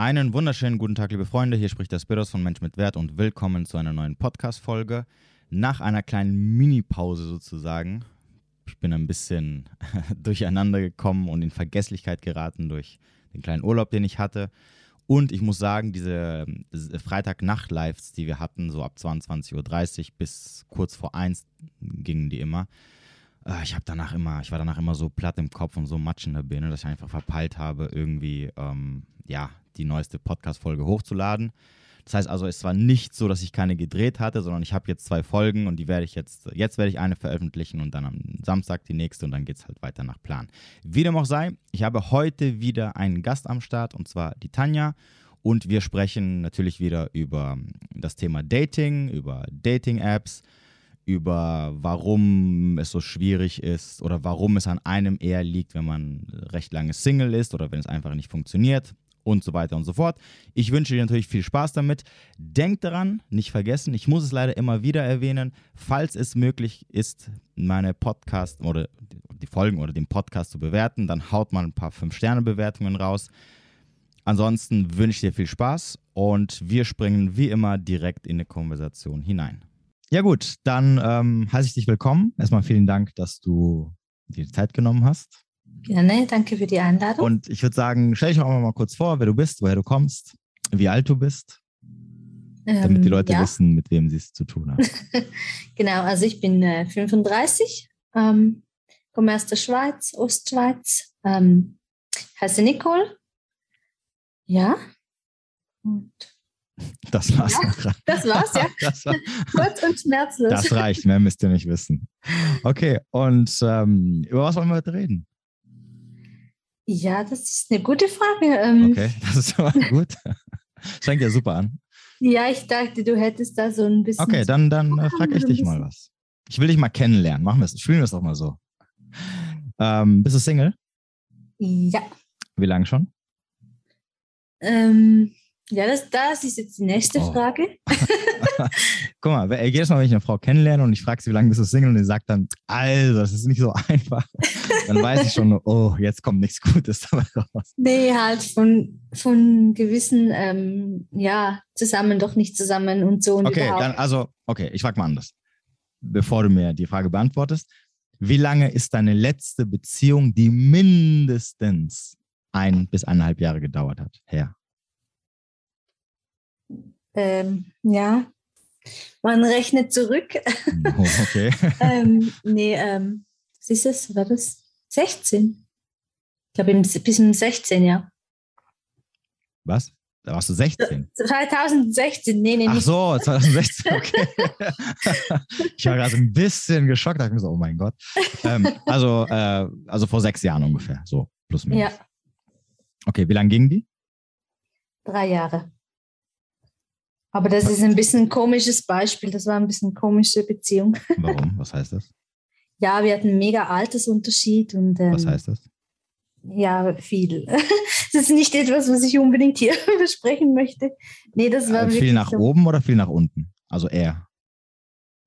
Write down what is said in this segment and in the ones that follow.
Einen wunderschönen guten Tag, liebe Freunde. Hier spricht der Spiros von Mensch mit Wert und willkommen zu einer neuen Podcast-Folge. Nach einer kleinen Mini-Pause sozusagen. Ich bin ein bisschen durcheinander gekommen und in Vergesslichkeit geraten durch den kleinen Urlaub, den ich hatte. Und ich muss sagen, diese Freitag-Nacht-Lives, die wir hatten, so ab 22.30 Uhr bis kurz vor 1 gingen die immer. Äh, ich habe danach immer, ich war danach immer so platt im Kopf und so matsch in der Birne, dass ich einfach verpeilt habe, irgendwie ähm, ja, die neueste Podcast-Folge hochzuladen. Das heißt also, es war nicht so, dass ich keine gedreht hatte, sondern ich habe jetzt zwei Folgen und die werde ich jetzt, jetzt werde ich eine veröffentlichen und dann am Samstag die nächste und dann geht es halt weiter nach Plan. Wie dem auch sei, ich habe heute wieder einen Gast am Start und zwar die Tanja und wir sprechen natürlich wieder über das Thema Dating, über Dating-Apps, über warum es so schwierig ist oder warum es an einem eher liegt, wenn man recht lange Single ist oder wenn es einfach nicht funktioniert und so weiter und so fort. Ich wünsche dir natürlich viel Spaß damit. Denk daran, nicht vergessen, ich muss es leider immer wieder erwähnen, falls es möglich ist, meine Podcast oder die Folgen oder den Podcast zu bewerten, dann haut mal ein paar 5-Sterne-Bewertungen raus. Ansonsten wünsche ich dir viel Spaß und wir springen wie immer direkt in eine Konversation hinein. Ja gut, dann ähm, heiße ich dich willkommen. Erstmal vielen Dank, dass du dir Zeit genommen hast. Gerne, danke für die Einladung. Und ich würde sagen, stell dich auch mal kurz vor, wer du bist, woher du kommst, wie alt du bist, ähm, damit die Leute ja. wissen, mit wem sie es zu tun haben. genau, also ich bin äh, 35, ähm, komme aus der Schweiz, Ostschweiz, ähm, heiße Nicole. Ja. Und das war's. Ja, das war's, ja. das war, Kurz und schmerzlos. Das reicht, mehr müsst ihr nicht wissen. Okay, und ähm, über was wollen wir heute reden? Ja, das ist eine gute Frage. Ähm, okay, das ist mal gut. Fängt ja super an. Ja, ich dachte, du hättest da so ein bisschen. Okay, dann, dann äh, frage ich dich mal was. Ich will dich mal kennenlernen. Machen wir es. Spielen wir es doch mal so. Ähm, bist du Single? Ja. Wie lange schon? Ähm, ja, das, das ist jetzt die nächste oh. Frage. Guck mal, jedes Mal, wenn ich eine Frau kennenlerne und ich frage sie, wie lange bist du Single und sie sagt dann, also, das ist nicht so einfach, dann weiß ich schon, oh, jetzt kommt nichts Gutes dabei raus. Nee, halt von, von gewissen, ähm, ja, zusammen, doch nicht zusammen und so. Und okay, überhaupt. dann, also, okay, ich frage mal anders. Bevor du mir die Frage beantwortest, wie lange ist deine letzte Beziehung, die mindestens ein bis eineinhalb Jahre gedauert hat, her? Ähm, ja, man rechnet zurück. Oh, okay. ähm, nee, ähm, was ist es? War das 16? Ich glaube, bis um 16, ja. Was? Da warst du 16? 2016, nee, nee. Ach so, 2016, okay. ich war gerade ein bisschen geschockt, da dachte ich mir so, oh mein Gott. Ähm, also, äh, also vor sechs Jahren ungefähr, so plus minus. Ja. Okay, wie lange ging die? Drei Jahre. Aber das ist ein bisschen ein komisches Beispiel. Das war ein bisschen eine komische Beziehung. Warum? Was heißt das? Ja, wir hatten einen mega Altersunterschied. Und, ähm, was heißt das? Ja, viel. Das ist nicht etwas, was ich unbedingt hier besprechen möchte. Nee, das war äh, viel nach so. oben oder viel nach unten? Also er.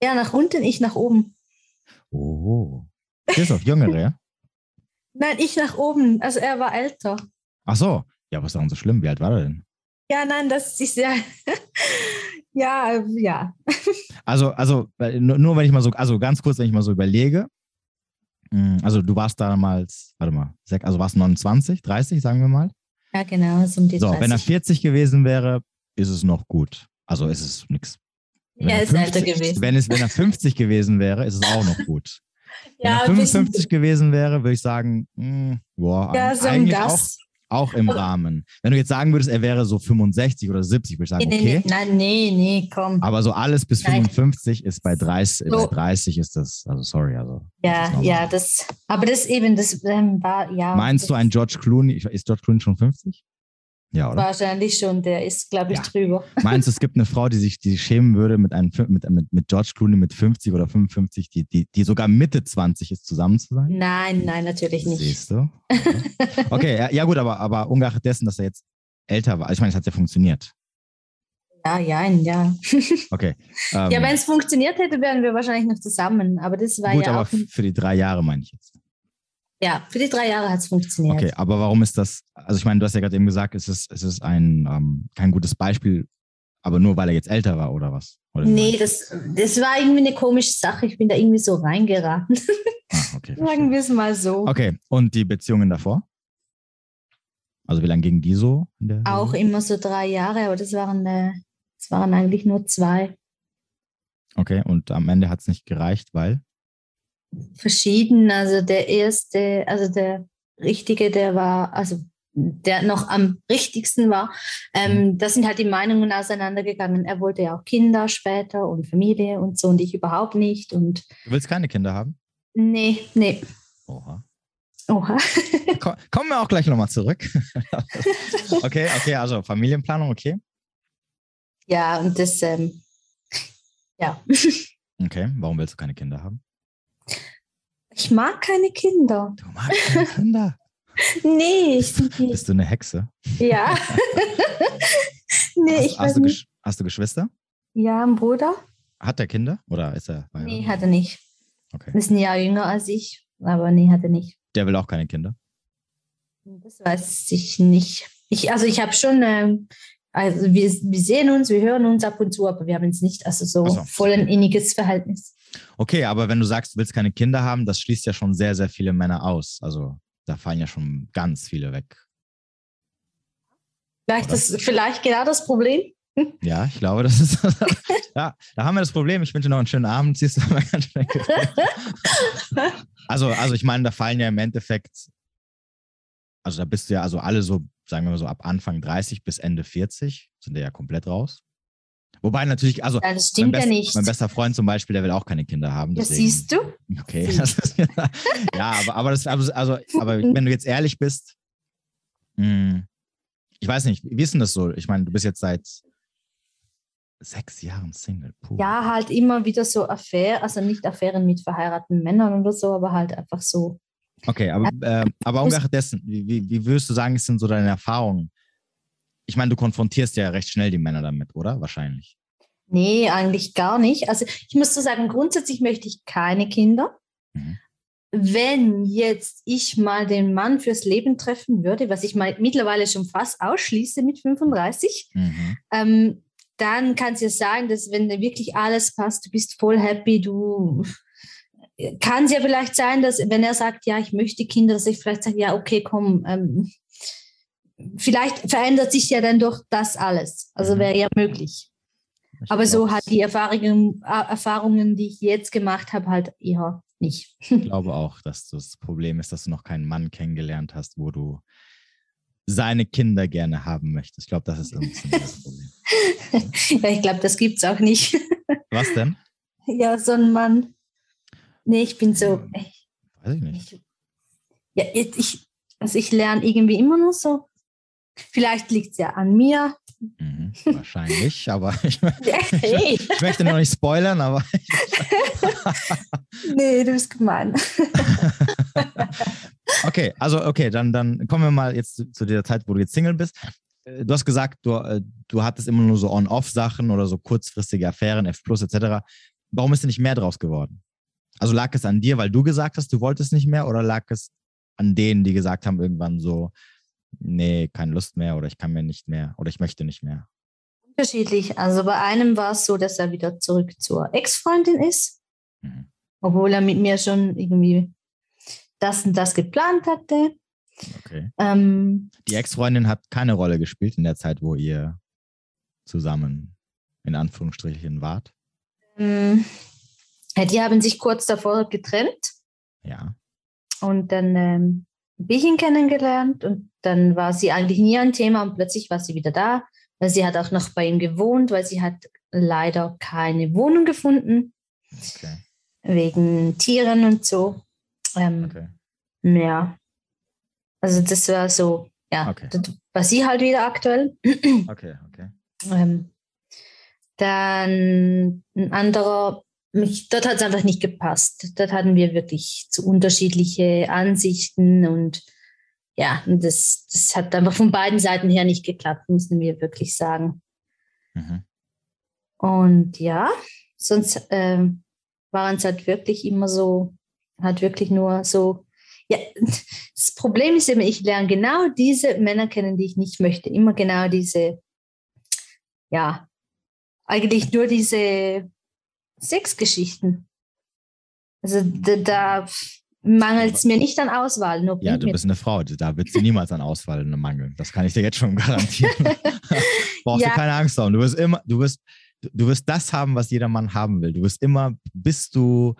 Ja, nach unten, ich nach oben. Oh. auf Jüngere, ja? Nein, ich nach oben. Also er war älter. Ach so. Ja, was ist daran so schlimm? Wie alt war er denn? Ja, nein, das ist ja, ja, ja. Also, also nur wenn ich mal so, also ganz kurz, wenn ich mal so überlege, hm, also du warst damals, warte mal, also warst 29, 30, sagen wir mal. Ja, genau, so um die So, 30. wenn er 40 gewesen wäre, ist es noch gut. Also ist es nichts. Ja, ist 50, älter gewesen. Wenn, es, wenn er 50 gewesen wäre, ist es auch noch gut. Wenn ja, er 55 gewesen wäre, würde ich sagen, mh, hm, boah, ja, so eigentlich auch, auch im Rahmen. Wenn du jetzt sagen würdest, er wäre so 65 oder 70, würde ich sagen, okay. Nee, nein, nee, nee, komm. Aber so alles bis nein. 55 ist bei 30, so. bei 30 ist das, also sorry, also. Ja, das ja, das, aber das eben, das ähm, war, ja. Meinst du ein George Clooney, ist George Clooney schon 50? Ja, oder? Wahrscheinlich schon, der ist, glaube ich, ja. drüber. Meinst du, es gibt eine Frau, die sich, die schämen würde, mit, einem, mit, mit, mit George Clooney mit 50 oder 55, die, die, die sogar Mitte 20 ist, zusammen zu sein? Nein, nein, natürlich nicht. Siehst du? Okay, ja, ja, gut, aber, aber ungeachtet dessen, dass er jetzt älter war, ich meine, es hat ja funktioniert. Ja, ja, ja. Okay. Ähm, ja, wenn es funktioniert hätte, wären wir wahrscheinlich noch zusammen, aber das war gut, ja aber für die drei Jahre meine ich jetzt. Ja, für die drei Jahre hat es funktioniert. Okay, aber warum ist das, also ich meine, du hast ja gerade eben gesagt, es ist, es ist ein, ähm, kein gutes Beispiel, aber nur weil er jetzt älter war oder was? Oder nee, das, das war irgendwie eine komische Sache. Ich bin da irgendwie so reingeraten. Ah, okay, Sagen wir es mal so. Okay, und die Beziehungen davor? Also wie lange ging die so? Auch immer so drei Jahre, aber das waren, äh, das waren eigentlich nur zwei. Okay, und am Ende hat es nicht gereicht, weil? Verschieden. Also der erste, also der richtige, der war, also der noch am richtigsten war. Ähm, mhm. da sind halt die Meinungen auseinandergegangen. Er wollte ja auch Kinder später und Familie und so und ich überhaupt nicht. Und du willst keine Kinder haben? Nee, nee. Oha. Oha. Kommen wir auch gleich nochmal zurück. okay, okay, also Familienplanung, okay. Ja, und das, ähm, ja. Okay, warum willst du keine Kinder haben? Ich mag keine Kinder. Du magst keine Kinder? nee, ich bist, du, bist du eine Hexe? Ja. nee, hast, ich hast, du nicht. hast du Geschwister? Ja, ein Bruder. Hat er Kinder oder ist er? Nee, hat er nicht. Okay. Ist ein Jahr jünger als ich, aber nee, hat er nicht. Der will auch keine Kinder? Das weiß ich nicht. Ich, also ich habe schon, ähm, also wir, wir sehen uns, wir hören uns ab und zu, aber wir haben jetzt nicht also so, so. voll ein inniges Verhältnis. Okay, aber wenn du sagst, du willst keine Kinder haben, das schließt ja schon sehr, sehr viele Männer aus. Also da fallen ja schon ganz viele weg. Vielleicht, das, vielleicht genau das Problem. Ja, ich glaube, das ist. ja, da haben wir das Problem. Ich wünsche noch einen schönen Abend. Siehst du mal ganz schnell. also, also ich meine, da fallen ja im Endeffekt, also da bist du ja, also alle so, sagen wir mal so, ab Anfang 30 bis Ende 40 sind ja komplett raus. Wobei natürlich, also das stimmt mein, best, ja nicht. mein bester Freund zum Beispiel, der will auch keine Kinder haben. Das siehst du. Okay, ist, ja, aber, aber das, also, also, aber wenn du jetzt ehrlich bist, mh, hm, ich weiß nicht, wie ist denn das so? Ich meine, du bist jetzt seit sechs Jahren Single. Puh. Ja, halt immer wieder so Affären, also nicht Affären mit verheirateten Männern oder so, aber halt einfach so. Okay, aber, äh, aber ungeachtet dessen, wie, wie, wie würdest du sagen, ist denn so deine Erfahrung? Ich meine, du konfrontierst ja recht schnell die Männer damit, oder? Wahrscheinlich. Nee, eigentlich gar nicht. Also ich muss so sagen, grundsätzlich möchte ich keine Kinder. Mhm. Wenn jetzt ich mal den Mann fürs Leben treffen würde, was ich mal mittlerweile schon fast ausschließe mit 35, mhm. ähm, dann kann es ja sagen, dass wenn wirklich alles passt, du bist voll happy, du kann es ja vielleicht sein, dass wenn er sagt, ja, ich möchte Kinder, dass ich vielleicht sage, ja, okay, komm, ähm, vielleicht verändert sich ja dann doch das alles. Also mhm. wäre ja möglich. Ich Aber so hat die Erfahrungen, Erfahrungen, die ich jetzt gemacht habe, halt eher nicht. Ich glaube auch, dass das Problem ist, dass du noch keinen Mann kennengelernt hast, wo du seine Kinder gerne haben möchtest. Ich glaube, das ist ein bisschen das Problem. ja, ich glaube, das gibt es auch nicht. Was denn? Ja, so ein Mann. Nee, ich bin so. Ich, Weiß ich nicht. Ich, ja, ich, also ich lerne irgendwie immer nur so. Vielleicht liegt es ja an mir. Mhm, wahrscheinlich, aber ich, ich, ich, möchte noch nicht spoilern, aber. nee, du bist gemein. okay, also okay, dann, dann kommen wir mal jetzt zu, zu der Zeit, wo du jetzt Single bist. Äh, du hast gesagt, du, äh, du hattest immer nur so On-Off-Sachen oder so kurzfristige Affären, F etc. Warum ist denn nicht mehr draus geworden? Also lag es an dir, weil du gesagt hast, du wolltest nicht mehr, oder lag es an denen, die gesagt haben irgendwann so, nee, keine Lust mehr oder ich kann mir nicht mehr oder ich möchte nicht mehr? Unterschiedlich. Also bei einem war es so, dass er wieder zurück zur Ex-Freundin ist, mhm. obwohl er mit mir schon irgendwie das und das geplant hatte. Okay. Ähm, die Ex-Freundin hat keine Rolle gespielt in der Zeit, wo ihr zusammen in Anführungsstrichen wart? Ähm, die haben sich kurz davor getrennt. Ja. Und dann ähm, habe ich ihn kennengelernt und dann war sie eigentlich nie ein Thema und plötzlich war sie wieder da. Weil sie hat auch noch bei ihm gewohnt, weil sie hat leider keine Wohnung gefunden. Okay. Wegen Tieren und so. Ähm, okay. Ja. Also das war so, ja, okay. war sie halt wieder aktuell. Okay, okay. Ähm, dann ein anderer, mich, dort hat es einfach nicht gepasst. Dort hatten wir wirklich zu unterschiedliche Ansichten und ja, das, das hat einfach von beiden Seiten her nicht geklappt, müssen wir wirklich sagen. Mhm. Und ja, sonst äh, waren es halt wirklich immer so, hat wirklich nur so Ja, das Problem ist immer, ich lerne genau diese Männer kennen, die ich nicht möchte. Immer genau diese, ja, eigentlich nur diese Sexgeschichten. Also da, da mangelt es mir nicht an Auswahl. Nur ja, du bist eine Frau, da wird sie niemals an Auswahl mangeln. Das kann ich dir jetzt schon garantieren. Brauchst ja. du keine Angst haben. Du wirst immer, du wirst, du wirst das haben, was jeder Mann haben will. Du wirst immer, bis du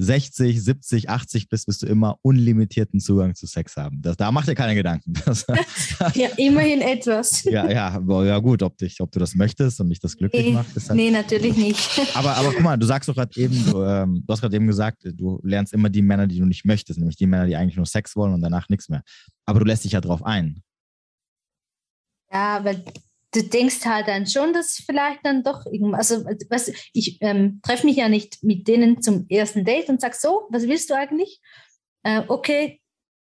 60, 70, 80 bist, wirst du immer unlimitierten Zugang zu Sex haben. Das, da mach dir keine Gedanken. Das, ja, immerhin etwas. Ja, ja, ja gut, ob, dich, ob du das möchtest und mich das glücklich nee, macht. Halt, nee, natürlich nicht. Aber, aber guck mal, du sagst doch gerade eben, du, ähm, du hast gerade eben gesagt, du lernst immer die Männer, die du nicht möchtest, nämlich die Männer, die eigentlich nur Sex wollen und danach nichts mehr. Aber du lässt dich ja drauf ein. Ja, weil du denkst halt dann schon, dass vielleicht dann doch irgendwas, also was, ich ähm, treffe mich ja nicht mit denen zum ersten Date und sag so, was willst du eigentlich? Äh, okay,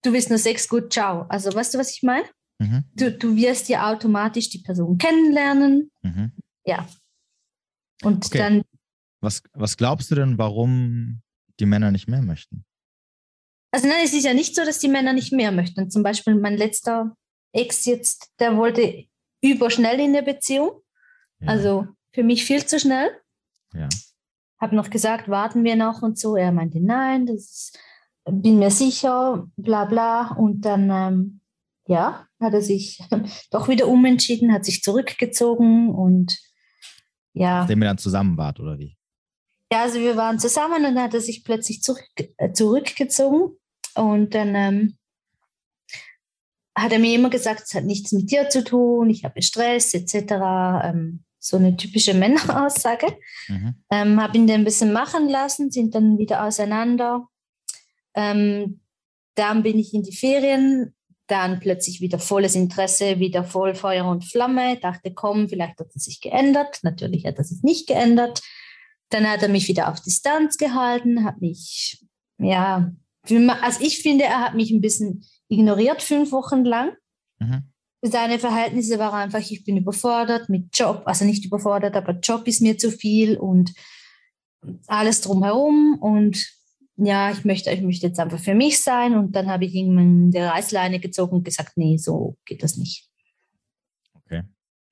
du willst nur Sex, gut, ciao. Also weißt du, was ich meine? Mhm. Du, du wirst ja automatisch die Person kennenlernen. Mhm. Ja. Und okay. dann. Was, was glaubst du denn, warum die Männer nicht mehr möchten? Also nein, es ist ja nicht so, dass die Männer nicht mehr möchten. Zum Beispiel mein letzter Ex jetzt, der wollte überschnell in der Beziehung. Ja. Also für mich viel zu schnell. Ja. Habe noch gesagt, warten wir noch und so. Er meinte, nein, das ist, bin mir sicher, bla bla. Und dann, ähm, ja, hat er sich doch wieder umentschieden, hat sich zurückgezogen und ja. Nachdem ihr dann zusammen wart, oder wie? Ja, also wir waren zusammen und dann hat er sich plötzlich zurück, äh, zurückgezogen. Und dann ähm, hat er mir immer gesagt, es hat nichts mit dir zu tun, ich habe Stress etc. Ähm, so eine typische Männeraussage. Mhm. Ähm, habe ihn dann ein bisschen machen lassen, sind dann wieder auseinander. Ähm, dann bin ich in die Ferien, dann plötzlich wieder volles Interesse, wieder voll Feuer und Flamme. Dachte, komm, vielleicht hat es sich geändert. Natürlich hat er sich nicht geändert. Dann hat er mich wieder auf Distanz gehalten, hat mich, ja, also ich finde, er hat mich ein bisschen ignoriert fünf Wochen lang. Mhm. Seine Verhältnisse war einfach, ich bin überfordert mit Job, also nicht überfordert, aber Job ist mir zu viel und alles drumherum und ja, ich möchte, ich möchte jetzt einfach für mich sein und dann habe ich irgendwann die Reißleine gezogen und gesagt, nee, so geht das nicht. Okay.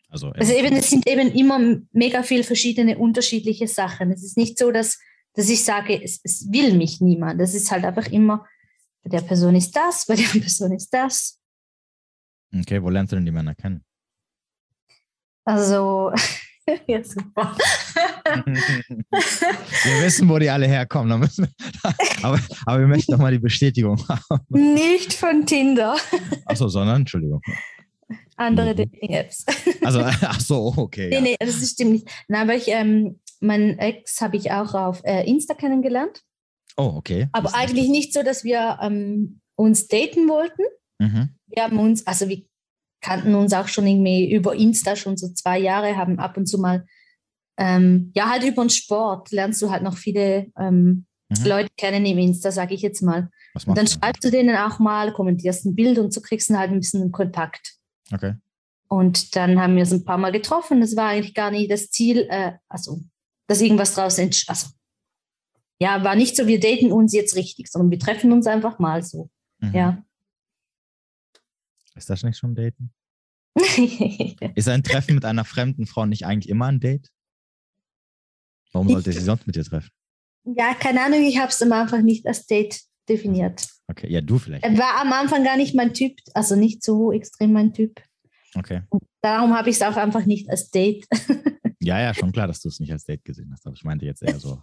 Also, also eben, es sind eben immer mega viel verschiedene unterschiedliche Sachen. Es ist nicht so, dass, dass ich sage, es, es will mich niemand. Das ist halt einfach immer bei der Person ist das, bei der Person ist das. Okay, wo lernst du denn die Männer kennen? Also, ja, super. wir wissen, wo die alle herkommen. Wir, aber, aber wir möchten nochmal die Bestätigung haben. Nicht von Tinder. Achso, sondern, Entschuldigung. Andere Dating-Apps. Also, ach so, okay. Nee, ja. nee, das stimmt nicht. Nein, aber ich, ähm, mein Ex habe ich auch auf äh, Insta kennengelernt. Oh, okay. Aber eigentlich nicht so, dass wir ähm, uns daten wollten. Mhm. Wir haben uns, also wir kannten uns auch schon irgendwie über Insta schon so zwei Jahre, haben ab und zu mal, ähm, ja, halt über den Sport lernst du halt noch viele ähm, mhm. Leute kennen im Insta, sage ich jetzt mal. und dann schreibst du denen auch mal, kommentierst ein Bild und so kriegst du halt ein bisschen Kontakt. Okay. Und dann haben wir es ein paar Mal getroffen. Das war eigentlich gar nicht das Ziel, äh, also dass irgendwas draus entsteht. Also ja, war nicht so, wir daten uns jetzt richtig, sondern wir treffen uns einfach mal so. Mhm. Ja. Ist das nicht schon Daten? ist ein Treffen mit einer fremden Frau nicht eigentlich immer ein Date? Warum sollte sie sonst mit dir treffen? Ja, keine Ahnung, ich habe es am Anfang nicht als Date definiert. Okay, ja, du vielleicht. War am Anfang gar nicht mein Typ, also nicht so extrem mein Typ. Okay. Und darum habe ich es auch einfach nicht als Date. ja, ja, schon klar, dass du es nicht als Date gesehen hast, aber ich meinte jetzt eher so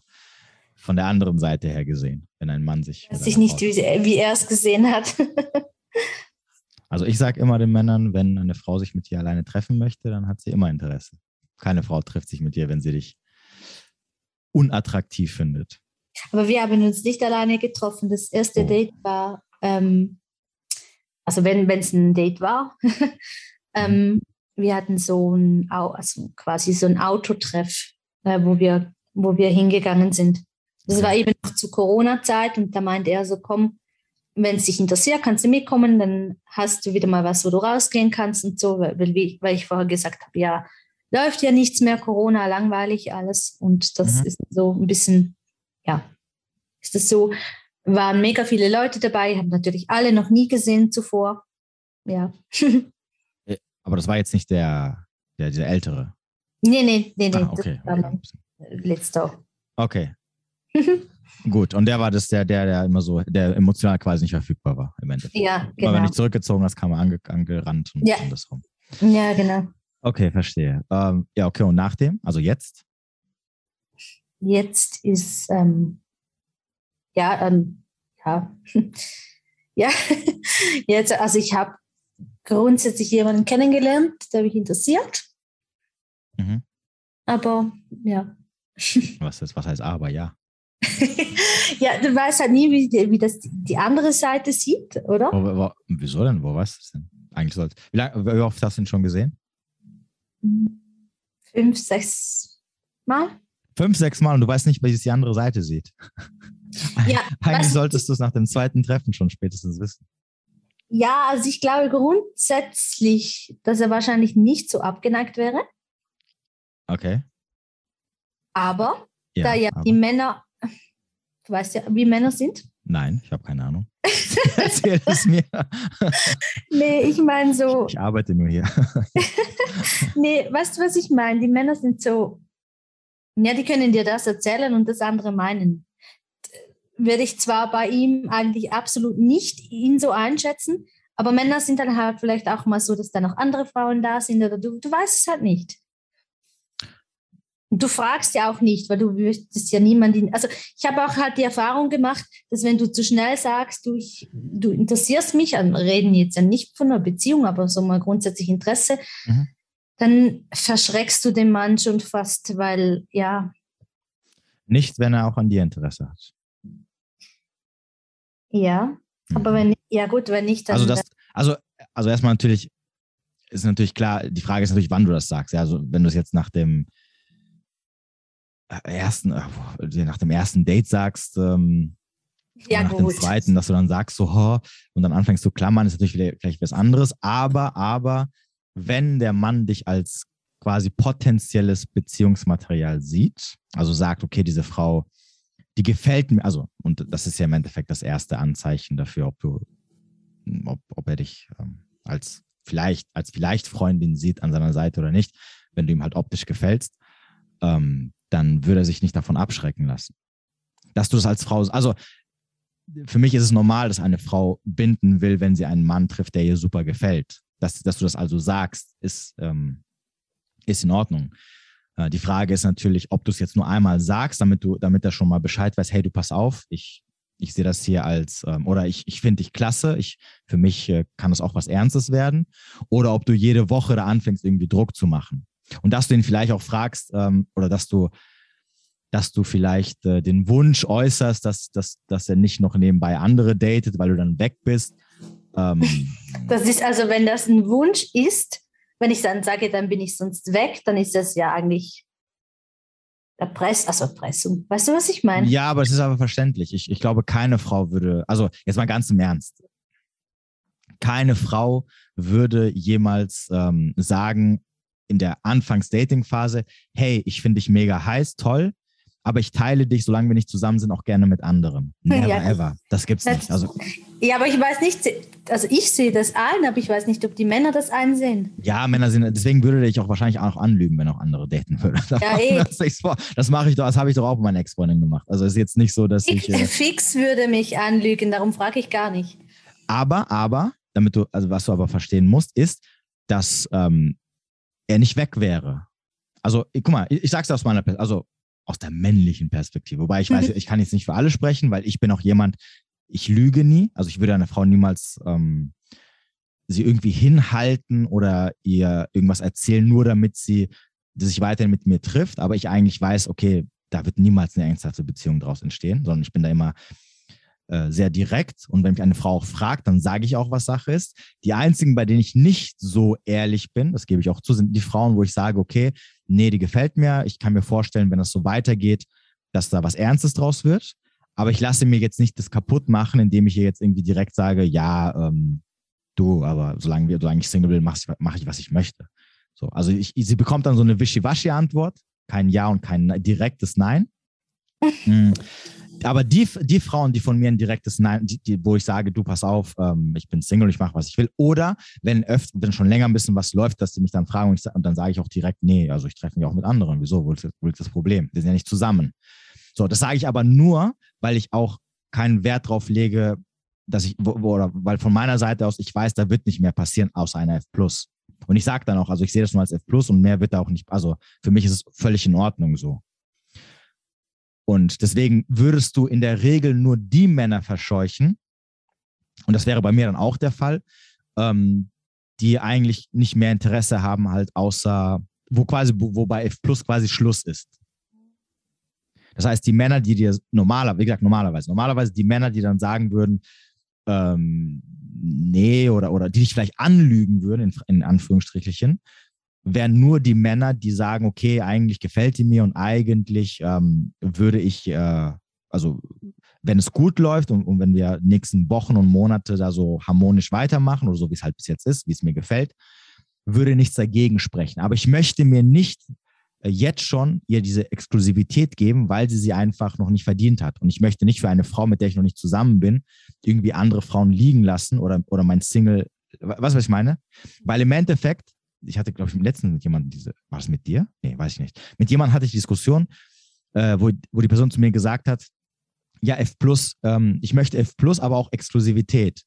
von der anderen Seite her gesehen, wenn ein Mann sich. Weiß ich nicht, wie, wie er es gesehen hat. also ich sage immer den Männern, wenn eine Frau sich mit dir alleine treffen möchte, dann hat sie immer Interesse. Keine Frau trifft sich mit dir, wenn sie dich unattraktiv findet. Aber wir haben uns nicht alleine getroffen. Das erste oh. Date war, ähm, also wenn es ein Date war, ähm, mhm. wir hatten so ein, also quasi so ein Autotreff, äh, wo wir, wo wir hingegangen sind. Das war eben noch zu Corona-Zeit und da meinte er so, komm, wenn es dich interessiert, kannst du mitkommen, dann hast du wieder mal was, wo du rausgehen kannst und so, weil, weil ich vorher gesagt habe, ja, läuft ja nichts mehr, Corona, langweilig alles und das mhm. ist so ein bisschen, ja, ist das so, waren mega viele Leute dabei, haben natürlich alle noch nie gesehen zuvor. Ja. Äh, aber das war jetzt nicht der, der, der ältere. Nee, nee, nee, nee. Ah, okay. Das war letzter. Okay. Gut, und der war das, der, der, der immer so, der emotional quasi nicht verfügbar war im Endeffekt. Ja, genau. Weil wenn ich zurückgezogen hast, kam er ange, angerannt und Ja. andersrum. Ja, genau. Okay, verstehe. Ähm, ja, okay, und nach dem, also jetzt? Jetzt ist, ähm, ja, ähm, ja, ja, jetzt, also ich habe grundsätzlich jemanden kennengelernt, der mich interessiert, Mhm. aber ja. Was, ist, was heißt aber, ja. ja, du weißt halt nie, wie, wie das die- andere Seite sieht, oder? Wo, wo, wieso denn? Wo weißt du es denn? Eigentlich sollte. Wie, lang, wie oft hast du ihn schon gesehen? Fünf, sechs Mal. Fünf, sechs Mal und du weißt nicht, wie es die andere Seite sieht. Ja, Eigentlich solltest du es nach dem zweiten Treffen schon spätestens wissen. Ja, also ich glaube grundsätzlich, dass er wahrscheinlich nicht so abgeneigt wäre, Okay. aber da ja aber- die Männer, du weißt ja, wie Männer sind. Nein, ich habe keine Ahnung. Erzähl es mir. Nee, ich meine so, Ich arbeite nur hier. nee, weißt du, was ich meine? Die Männer sind so, ja, die können dir das erzählen und das andere meinen. Würde ich zwar bei ihm eigentlich absolut nicht ihn so einschätzen, aber Männer sind dann halt vielleicht auch mal so, dass da noch andere Frauen da sind oder du, du weißt es halt nicht. Und du fragst ja auch nicht, weil du möchtest ja niemanden. Also ich habe auch halt die Erfahrung gemacht, dass wenn du zu schnell sagst, du, ich, du interessierst mich, also wir reden jetzt ja nicht von einer Beziehung, aber so mal grundsätzlich Interesse, Mhm. dann verschreckst du den Mann schon fast, weil ja, Nicht, wenn er auch an dir Interesse hat. ja, aber Mhm. wenn, ja gut, wenn nicht, dann. Also das, also, also erstmal natürlich ist natürlich klar, die Frage ist natürlich, wann du das sagst. Ja, also wenn du es jetzt nach dem ersten, äh, nach dem ersten Date sagst, ähm, ja, nach dem gut. zweiten, dass du dann sagst so, ho, und dann anfängst zu klammern, ist natürlich vielleicht, vielleicht was anderes. Aber, aber, wenn der Mann dich als quasi potenzielles Beziehungsmaterial sieht, also sagt, okay, diese Frau, die gefällt mir, also, und das ist ja im Endeffekt das erste Anzeichen dafür, ob du, ob, ob er dich ähm, als vielleicht, als vielleicht Freundin sieht an seiner Seite oder nicht, wenn du ihm halt optisch gefällst, ähm, dann würde er sich nicht davon abschrecken lassen. Dass du das als Frau, also für mich ist es normal, dass eine Frau binden will, wenn sie einen Mann trifft, der ihr super gefällt. Dass, dass du das also sagst, ist, ähm, ist in Ordnung. Äh, die Frage ist natürlich, ob du es jetzt nur einmal sagst, damit du, damit er schon mal Bescheid weiß, hey, du pass auf, ich, ich sehe das hier als, ähm, oder ich, ich finde dich klasse, ich, für mich äh, kann das auch was Ernstes werden. Oder ob du jede Woche da anfängst, irgendwie Druck zu machen. Und dass du ihn vielleicht auch fragst, ähm, oder dass du, dass du vielleicht äh, den Wunsch äußerst, dass, dass, dass er nicht noch nebenbei andere datet, weil du dann weg bist. Ähm, Das ist also, wenn das ein Wunsch ist, wenn ich dann sage, dann bin ich sonst weg, dann ist das ja eigentlich Erpress, also Erpressung. Weißt du, was ich meine? ja, aber es ist aber verständlich. Ich, ich glaube, keine Frau würde, also jetzt mal ganz im Ernst, keine Frau würde jemals ähm, sagen in der Anfangs-Dating-Phase, hey, ich finde dich mega heiß, toll, aber ich teile dich, solange wir nicht zusammen sind, auch gerne mit anderen. Never Ja. ever. Das gibt's nicht. Also Ja, aber ich weiß nicht, also ich sehe das ein, aber ich weiß nicht, ob die Männer das einsehen. Ja, Männer sind, deswegen würde ich auch wahrscheinlich auch anlügen, wenn auch andere daten würde. Ja, eh. das das mache ich doch, das habe ich doch auch mit meiner Ex-Freundin gemacht. Also es ist jetzt nicht so, dass ich. Äh, Fix würde mich anlügen, darum frage ich gar nicht. aber, aber, damit du, also was du aber verstehen musst, ist, dass ähm, er nicht weg wäre. Also, ich, guck mal, ich, ich sag's aus meiner Pers- also aus der männlichen Perspektive. Wobei ich weiß, Mhm. ich kann jetzt nicht für alle sprechen, weil ich bin auch jemand, ich lüge nie. Also ich würde einer Frau niemals ähm, sie irgendwie hinhalten oder ihr irgendwas erzählen, nur damit sie sich weiterhin mit mir trifft. Aber ich eigentlich weiß, okay, da wird niemals eine ernsthafte Beziehung draus entstehen, sondern ich bin da immer äh, sehr direkt. Und wenn mich eine Frau auch fragt, dann sage ich auch, was Sache ist. Die einzigen, bei denen ich nicht so ehrlich bin, das gebe ich auch zu, sind die Frauen, wo ich sage, okay, nee, die gefällt mir. Ich kann mir vorstellen, wenn das so weitergeht, dass da was Ernstes draus wird. Aber ich lasse mir jetzt nicht das kaputt machen, indem ich ihr jetzt irgendwie direkt sage, ja, ähm, du, aber solange, wir, solange ich Single bin, mache ich, mach ich, was ich möchte. So, also ich, sie bekommt dann so eine Wischiwaschi-Antwort, kein Ja und kein direktes Nein. Aber die, die Frauen, die von mir ein direktes Nein, die, die, wo ich sage, du pass auf, ähm, ich bin Single, ich mache, was ich will. Oder wenn öfter, wenn schon länger ein bisschen was läuft, dass die mich dann fragen und, ich, und dann sage ich auch direkt, nee, also ich treffe mich auch mit anderen. Wieso? Wo ist, wo ist das Problem? Wir sind ja nicht zusammen. So, das sage ich aber nur, weil ich auch keinen Wert drauf lege, dass ich, wo, wo, oder weil von meiner Seite aus, ich weiß, da wird nicht mehr passieren, außer einer F. Und ich sage dann auch, also ich sehe das nur als F und mehr wird da auch nicht, also für mich ist es völlig in Ordnung so. Und deswegen würdest du in der Regel nur die Männer verscheuchen, und das wäre bei mir dann auch der Fall, ähm, die eigentlich nicht mehr Interesse haben, halt außer, wo quasi, wo bei F Plus quasi Schluss ist. Das heißt, die Männer, die dir normalerweise, wie gesagt, normalerweise, normalerweise die Männer, die dann sagen würden, ähm, nee, oder, oder die dich vielleicht anlügen würden, in, in Anführungsstrichen, wären nur die Männer, die sagen, okay, eigentlich gefällt die mir und eigentlich ähm, würde ich, äh, also wenn es gut läuft und, und wenn wir nächsten Wochen und Monate da so harmonisch weitermachen oder so, wie es halt bis jetzt ist, wie es mir gefällt, würde nichts dagegen sprechen. Aber ich möchte mir nicht äh, jetzt schon ihr diese Exklusivität geben, weil sie sie einfach noch nicht verdient hat. Und ich möchte nicht für eine Frau, mit der ich noch nicht zusammen bin, irgendwie andere Frauen liegen lassen oder, oder mein Single, was, was ich meine? Weil im Endeffekt ich hatte, glaube ich, im letzten mit jemandem diese, war es mit dir? Nee, weiß ich nicht. Mit jemandem hatte ich Diskussion, äh, wo, wo die Person zu mir gesagt hat, ja, F Plus, ähm, ich möchte F Plus, aber auch Exklusivität.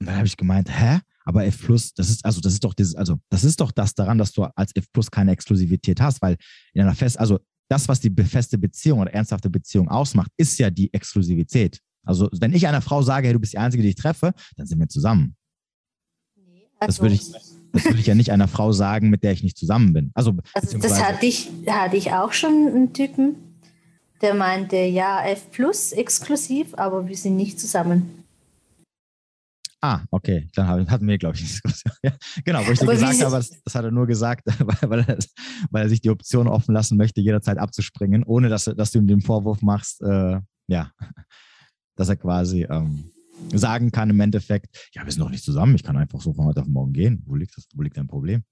Und dann habe ich gemeint, hä? Aber F Plus, das ist, also das ist doch dieses, also das ist doch das daran, dass du als F Plus keine Exklusivität hast, weil in einer fest, also das, was die feste Beziehung oder ernsthafte Beziehung ausmacht, ist ja die Exklusivität. Also wenn ich einer Frau sage, hey, du bist die Einzige, die ich treffe, dann sind wir zusammen. Das würde ich, das würde ich ja nicht einer Frau sagen, mit der ich nicht zusammen bin. Also, also das hatte ich, hatte ich auch schon einen Typen, der meinte, ja, F plus exklusiv, aber wir sind nicht zusammen. Ah, okay, dann hatten wir, glaube ich, eine Diskussion. Ja, genau, wo ich dir gesagt habe, das, das, hat er nur gesagt, weil, weil, er, weil, er, sich die Option offen lassen möchte, jederzeit abzuspringen, ohne dass, dass du ihm den Vorwurf machst, äh, ja, dass er quasi ähm, sagen kann im Endeffekt, ja, wir sind noch nicht zusammen, ich kann einfach so von heute auf morgen gehen. Wo liegt, das, wo liegt dein Problem?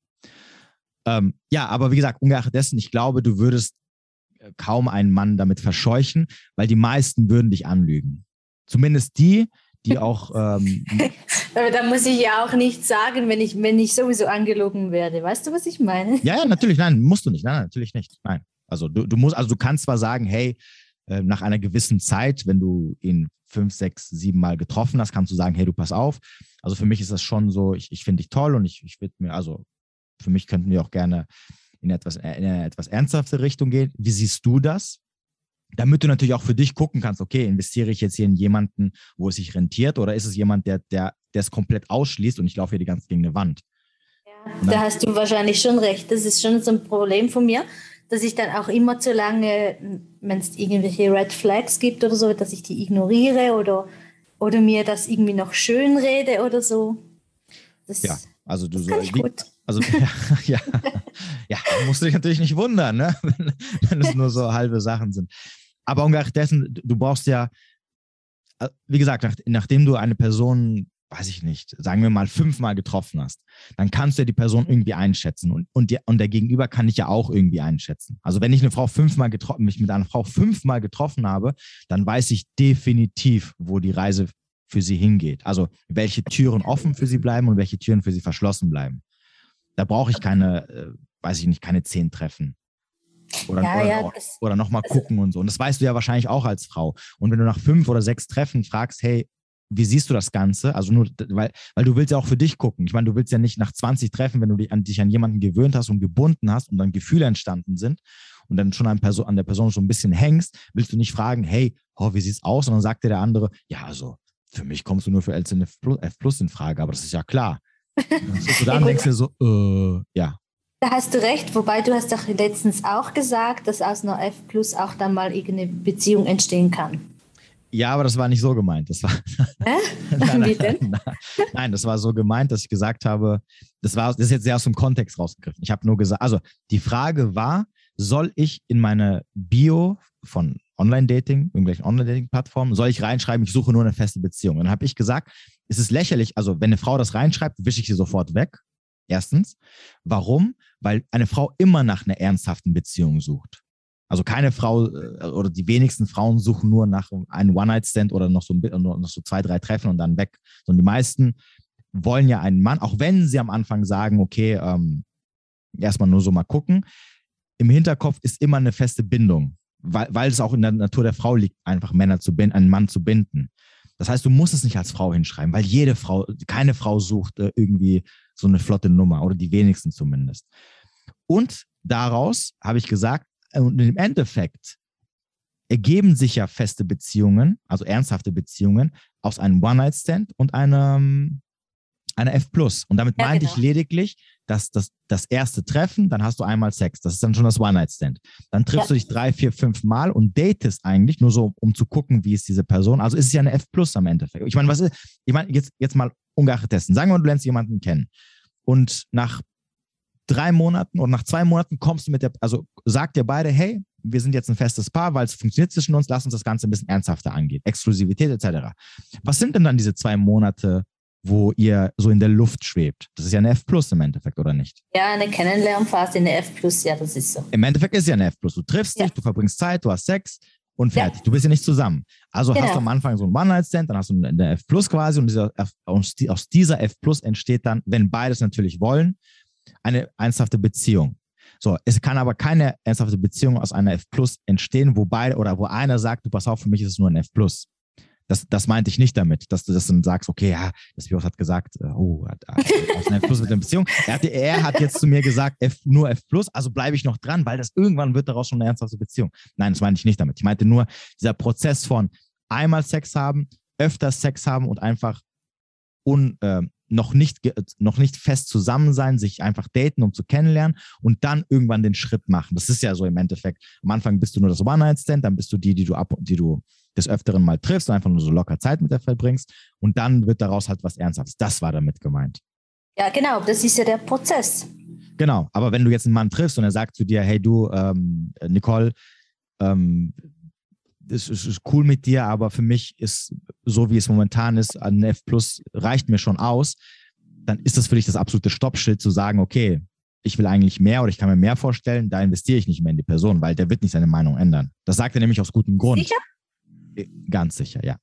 Ähm, ja, aber wie gesagt, ungeachtet dessen, ich glaube, du würdest äh, kaum einen Mann damit verscheuchen, weil die meisten würden dich anlügen. Zumindest die, die auch. Ähm, aber da muss ich ja auch nichts sagen, wenn ich, wenn ich sowieso angelogen werde. Weißt du, was ich meine? Ja, ja, natürlich, nein, musst du nicht. Nein, natürlich nicht. Nein. Also du, du musst, also du kannst zwar sagen, hey, äh, nach einer gewissen Zeit, wenn du ihn fünf, sechs, sieben Mal getroffen hast, kannst du sagen, hey, du pass auf. Also für mich ist das schon so, ich, ich finde dich toll und ich, ich würde mir, also für mich könnten wir auch gerne in, etwas, in eine etwas ernsthafte Richtung gehen. Wie siehst du das? Damit du natürlich auch für dich gucken kannst, okay, investiere ich jetzt hier in jemanden, wo es sich rentiert, oder ist es jemand, der, der, der es komplett ausschließt und ich laufe hier die ganze gegen eine Wand? Ja, da hast du wahrscheinlich schon recht. Das ist schon so ein Problem von mir dass ich dann auch immer zu lange, wenn es irgendwelche Red Flags gibt oder so, dass ich die ignoriere oder, oder mir das irgendwie noch schön rede oder so. Das, ja, also du so. Wie, gut. Also ja, ja, ja, musst du dich natürlich nicht wundern, ne? wenn, wenn es nur so halbe Sachen sind. Aber ungeachtet dessen, du brauchst ja, äh, wie gesagt, nach, nachdem du eine Person weiß ich nicht, sagen wir mal fünfmal getroffen hast, dann kannst du ja die Person irgendwie einschätzen und, und, die, und der Gegenüber kann dich ja auch irgendwie einschätzen. Also wenn ich eine Frau fünfmal getroffen, mich mit einer Frau fünfmal getroffen habe, dann weiß ich definitiv, wo die Reise für sie hingeht. Also welche Türen offen für sie bleiben und welche Türen für sie verschlossen bleiben. Da brauche ich keine, äh, weiß ich nicht, keine zehn Treffen. Oder, ja, oder, ja, oder nochmal also, gucken und so. Und das weißt du ja wahrscheinlich auch als Frau. Und wenn du nach fünf oder sechs Treffen fragst, hey, wie siehst du das Ganze? Also nur, weil, weil du willst ja auch für dich gucken. Ich meine, du willst ja nicht nach 20 Treffen, wenn du dich an, dich an jemanden gewöhnt hast und gebunden hast und dann Gefühle entstanden sind und dann schon an, Person, an der Person so ein bisschen hängst, willst du nicht fragen, hey, oh, wie sieht's aus? Und dann sagt dir der andere, ja, also für mich kommst du nur für LCNF F Plus in Frage, aber das ist ja klar. Und dann denkst du so, äh, ja. Da hast du recht, wobei du hast doch letztens auch gesagt, dass aus einer F Plus auch dann mal irgendeine Beziehung entstehen kann. Ja, aber das war nicht so gemeint. Das war, Hä? nein, Wie denn? Nein, nein, das war so gemeint, dass ich gesagt habe, das war, das ist jetzt sehr aus dem Kontext rausgegriffen. Ich habe nur gesagt, also die Frage war, soll ich in meine Bio von Online-Dating, irgendwelchen Online-Dating-Plattformen, soll ich reinschreiben, ich suche nur eine feste Beziehung? Und dann habe ich gesagt, es ist lächerlich, also wenn eine Frau das reinschreibt, wische ich sie sofort weg. Erstens. Warum? Weil eine Frau immer nach einer ernsthaften Beziehung sucht. Also keine Frau äh, oder die wenigsten Frauen suchen nur nach einem One-Night-Stand oder noch so, noch so zwei, drei Treffen und dann weg. Sondern die meisten wollen ja einen Mann, auch wenn sie am Anfang sagen, okay, ähm, erstmal nur so mal gucken. Im Hinterkopf ist immer eine feste Bindung, weil, weil es auch in der Natur der Frau liegt, einfach Männer zu binden, einen Mann zu binden. Das heißt, du musst es nicht als Frau hinschreiben, weil jede Frau, keine Frau sucht äh, irgendwie so eine flotte Nummer oder die wenigsten zumindest. Und daraus habe ich gesagt, und im Endeffekt ergeben sich ja feste Beziehungen, also ernsthafte Beziehungen, aus einem One-Night-Stand und einem, einer F+. Und damit ja, meinte genau. ich lediglich, dass das, das erste Treffen, dann hast du einmal Sex. Das ist dann schon das One-Night-Stand. Dann triffst ja. du dich drei, vier, fünf Mal und datest eigentlich, nur so, um zu gucken, wie ist diese Person. Also ist es ja eine F am Endeffekt. Ich meine, was ist, ich meine, jetzt, jetzt mal ungeachtet testen. Sagen wir mal, du lernst jemanden kennen. Und nach drei Monaten oder nach zwei Monaten kommst du mit der, also sagt ihr beide, hey, wir sind jetzt ein festes Paar, weil es funktioniert zwischen uns, lass uns das Ganze ein bisschen ernsthafter angehen. Exklusivität etc. Was sind denn dann diese zwei Monate, wo ihr so in der Luft schwebt? Das ist ja eine F Plus im Endeffekt, oder nicht? Ja, eine Kennenlernphase, eine F Plus, ja, das ist so. Im Endeffekt ist ja eine F Plus. Du triffst ja. dich, du verbringst Zeit, du hast Sex und fertig. Ja. Du bist ja nicht zusammen. Also genau. hast du am Anfang so ein One-Night-Stand, dann hast du eine F Plus quasi und dieser, aus dieser F Plus entsteht dann, wenn beides natürlich wollen, eine ernsthafte Beziehung. So, es kann aber keine ernsthafte Beziehung aus einer F Plus entstehen, wo beide oder wo einer sagt, du pass auf, für mich ist es nur ein F Plus. Das, das meinte ich nicht damit, dass du das dann sagst, okay, ja, das Virus hat gesagt, äh, oh, hat, aus einer F Plus mit einer Beziehung. Er hat, er hat jetzt zu mir gesagt, F, nur F Plus, also bleibe ich noch dran, weil das irgendwann wird daraus schon eine ernsthafte Beziehung. Nein, das meinte ich nicht damit. Ich meinte nur dieser Prozess von einmal Sex haben, öfter Sex haben und einfach un, äh, noch nicht, noch nicht fest zusammen sein, sich einfach daten, um zu kennenlernen und dann irgendwann den Schritt machen. Das ist ja so im Endeffekt. Am Anfang bist du nur das One-Night-Stand, dann bist du die, die du ab, die du des Öfteren mal triffst und einfach nur so locker Zeit mit der verbringst und dann wird daraus halt was Ernsthaftes. Das war damit gemeint. Ja, genau, das ist ja der Prozess. Genau, aber wenn du jetzt einen Mann triffst und er sagt zu dir, hey du, ähm, Nicole, ähm, es ist cool mit dir, aber für mich ist so, wie es momentan ist, ein F Plus reicht mir schon aus, dann ist das für dich das absolute Stoppschild zu sagen, okay, ich will eigentlich mehr oder ich kann mir mehr vorstellen, da investiere ich nicht mehr in die Person, weil der wird nicht seine Meinung ändern. Das sagt er nämlich aus gutem Grund. Sicher? Äh, ganz sicher, ja.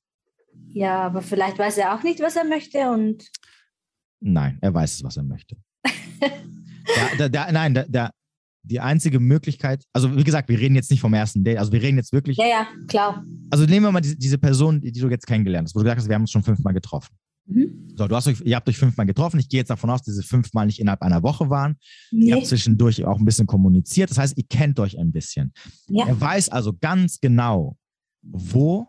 Ja, aber vielleicht weiß er auch nicht, was er möchte und. Nein, er weiß es, was er möchte. der, der, der, nein, der, die einzige Möglichkeit, also wie gesagt, wir reden jetzt nicht vom ersten Date, also wir reden jetzt wirklich. Ja, ja, klar. Also nehmen wir mal diese, diese Person, die, die du jetzt kennengelernt hast, wo du gesagt hast, wir haben uns schon fünfmal getroffen. Mhm. So, du hast euch, ihr habt euch fünfmal getroffen. Ich gehe jetzt davon aus, dass diese fünfmal nicht innerhalb einer Woche waren. Nee. Ihr habt zwischendurch auch ein bisschen kommuniziert. Das heißt, ihr kennt euch ein bisschen. Ja. Er weiß also ganz genau, wo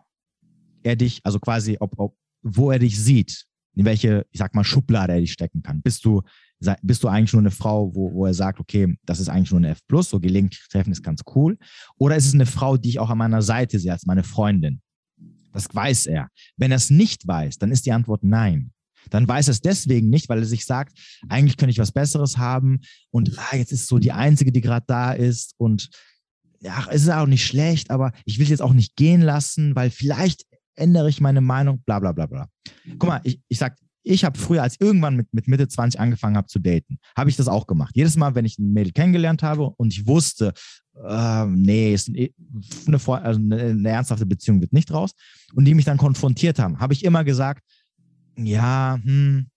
er dich, also quasi, ob, ob, wo er dich sieht, in welche, ich sag mal, Schublade er dich stecken kann. Bist du bist du eigentlich nur eine Frau, wo, wo er sagt, okay, das ist eigentlich nur eine F+, so gelegentlich treffen ist ganz cool? Oder ist es eine Frau, die ich auch an meiner Seite sehe, als meine Freundin? Das weiß er. Wenn er es nicht weiß, dann ist die Antwort nein. Dann weiß er es deswegen nicht, weil er sich sagt, eigentlich könnte ich was Besseres haben und ah, jetzt ist so die Einzige, die gerade da ist und ja, es ist auch nicht schlecht, aber ich will es jetzt auch nicht gehen lassen, weil vielleicht ändere ich meine Meinung, bla bla bla bla. Guck mal, ich, ich sag, ich habe früher, als irgendwann mit, mit Mitte 20 angefangen habe zu daten, habe ich das auch gemacht. Jedes Mal, wenn ich ein Mädel kennengelernt habe und ich wusste, äh, nee, ist eine, also eine, eine, ernsthafte Beziehung wird nicht raus, und die mich dann konfrontiert haben, habe ich immer gesagt, ja, hm,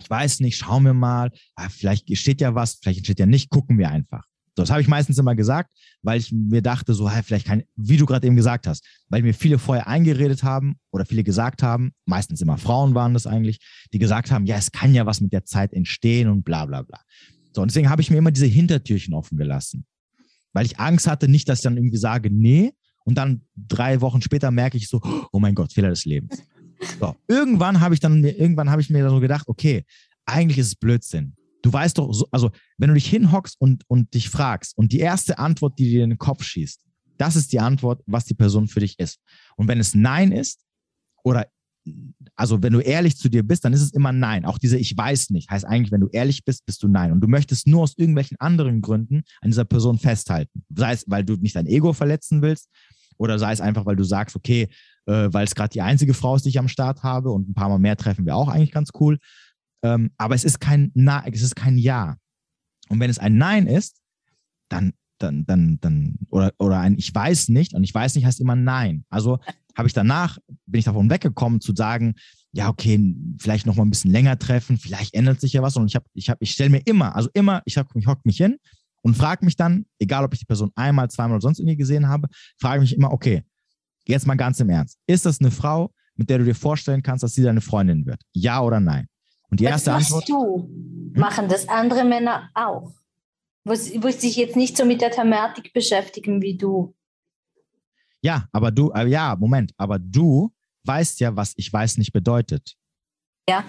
ich weiß nicht, schauen wir mal, ah, vielleicht steht ja was, vielleicht steht ja nicht, gucken wir einfach. Das habe ich meistens immer gesagt, weil ich mir dachte, so, hey, vielleicht kein, wie du gerade eben gesagt hast, weil mir viele vorher eingeredet haben oder viele gesagt haben, meistens immer Frauen waren das eigentlich, die gesagt haben, ja, es kann ja was mit der Zeit entstehen und bla bla bla. So, und deswegen habe ich mir immer diese Hintertürchen offen gelassen. Weil ich Angst hatte, nicht, dass ich dann irgendwie sage, nee, und dann drei Wochen später merke ich so, oh mein Gott, Fehler des Lebens. So, irgendwann habe ich dann irgendwann habe ich mir so gedacht, okay, eigentlich ist es Blödsinn du weißt doch, so, also wenn du dich hinhockst und, und dich fragst und die erste Antwort, die dir in den Kopf schießt, das ist die Antwort, was die Person für dich ist. Und wenn es Nein ist, oder also wenn du ehrlich zu dir bist, dann ist es immer Nein. Auch diese Ich weiß nicht heißt eigentlich, wenn du ehrlich bist, bist du Nein. Und du möchtest nur aus irgendwelchen anderen Gründen an dieser Person festhalten. Sei es, weil du nicht dein Ego verletzen willst, oder sei es einfach, weil du sagst, okay, äh, weil es gerade die einzige Frau ist, die ich am Start habe und ein paar Mal mehr treffen wir auch eigentlich ganz cool. Ähm, aber es ist kein Na, es ist kein Ja. Und wenn es ein Nein ist, dann dann, dann, dann, oder, oder ein Ich weiß nicht und ich weiß nicht heißt immer Nein. Also habe ich danach, bin ich davon weggekommen zu sagen, ja, okay, vielleicht noch mal ein bisschen länger treffen, vielleicht ändert sich ja was. Und ich habe, ich habe, ich stelle mir immer, also immer, ich, hab, ich hock mich hin und frage mich dann, egal ob ich die Person einmal, zweimal oder sonst irgendwie gesehen habe, frage mich immer, okay, jetzt mal ganz im Ernst, ist das eine Frau, mit der du dir vorstellen kannst, dass sie deine Freundin wird? Ja oder nein? Und die erste das machst Antwort. du, machen das andere Männer auch, wo, wo sich jetzt nicht so mit der Thematik beschäftigen wie du. Ja, aber du, äh, ja, Moment, aber du weißt ja, was ich weiß nicht bedeutet. Ja.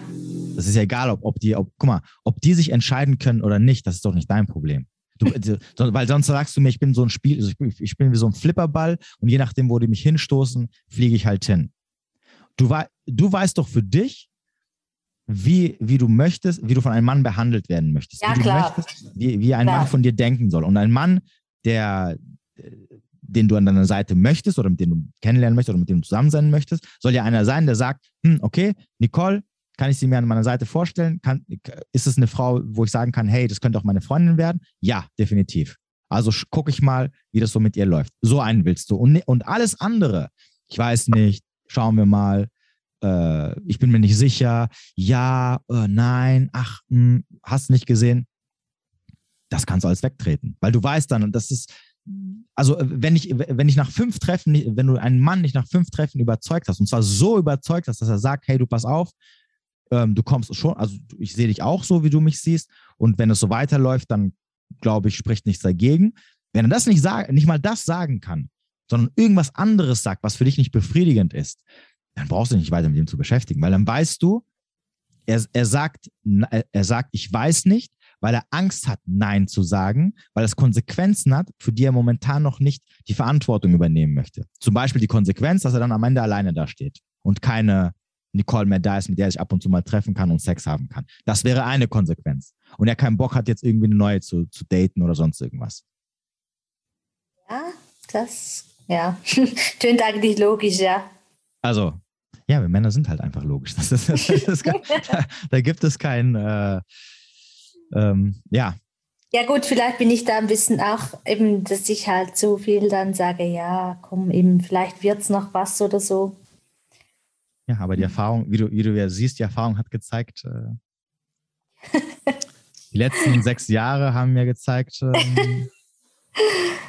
Das ist ja egal, ob, ob die, ob, guck mal, ob die sich entscheiden können oder nicht, das ist doch nicht dein Problem. Du, weil sonst sagst du mir, ich bin so ein Spiel, also ich, bin, ich bin wie so ein Flipperball und je nachdem, wo die mich hinstoßen, fliege ich halt hin. Du, du weißt doch für dich, wie, wie du möchtest, wie du von einem Mann behandelt werden möchtest. Ja, wie klar. Möchtest, wie, wie ein klar. Mann von dir denken soll. Und ein Mann, der, den du an deiner Seite möchtest oder mit dem du kennenlernen möchtest oder mit dem du zusammen sein möchtest, soll ja einer sein, der sagt, hm, okay, Nicole, kann ich sie mir an meiner Seite vorstellen? Kann, ist es eine Frau, wo ich sagen kann, hey, das könnte auch meine Freundin werden? Ja, definitiv. Also gucke ich mal, wie das so mit ihr läuft. So einen willst du. Und, und alles andere, ich weiß nicht, schauen wir mal, äh, ich bin mir nicht sicher, ja, äh, nein, ach, mh, hm, hast nicht gesehen. Das kannst du alles wegtreten, weil du weißt dann, und das ist, also wenn ich, wenn ich nach fünf Treffen, wenn du einen Mann nicht nach fünf Treffen überzeugt hast, und zwar so überzeugt hast, dass er sagt, hey, du pass auf, ähm, du kommst schon, also ich sehe dich auch so, wie du mich siehst, und wenn es so weiterläuft, dann glaube ich, spricht nichts dagegen. Wenn er das nicht sagen, nicht mal das sagen kann, sondern irgendwas anderes sagt, was für dich nicht befriedigend ist, dann brauchst du nicht weiter mit ihm zu beschäftigen, weil dann weißt du, er, er sagt, er sagt, ich weiß nicht, weil er Angst hat, Nein zu sagen, weil es Konsequenzen hat, für die er momentan noch nicht die Verantwortung übernehmen möchte. Zum Beispiel die Konsequenz, dass er dann am Ende alleine da steht und keine Nicole mehr da ist, mit der er sich ab und zu mal treffen kann und Sex haben kann. Das wäre eine Konsequenz. Und er keinen Bock hat, jetzt irgendwie eine neue zu, zu daten oder sonst irgendwas. Ja, das, ja, tönt eigentlich logisch, ja. Also, ja, wir Männer sind halt einfach logisch. Das ist, das ist, da, da, gibt es kein, äh, ähm, ja. Ja gut, vielleicht bin ich da ein bisschen auch eben, dass ich halt zu viel dann sage, ja, komm, eben, vielleicht wird es noch was oder so. Ja, aber die Erfahrung, wie du, wie du ja siehst, die Erfahrung hat gezeigt, äh, die letzten sechs Jahre haben mir gezeigt, ähm,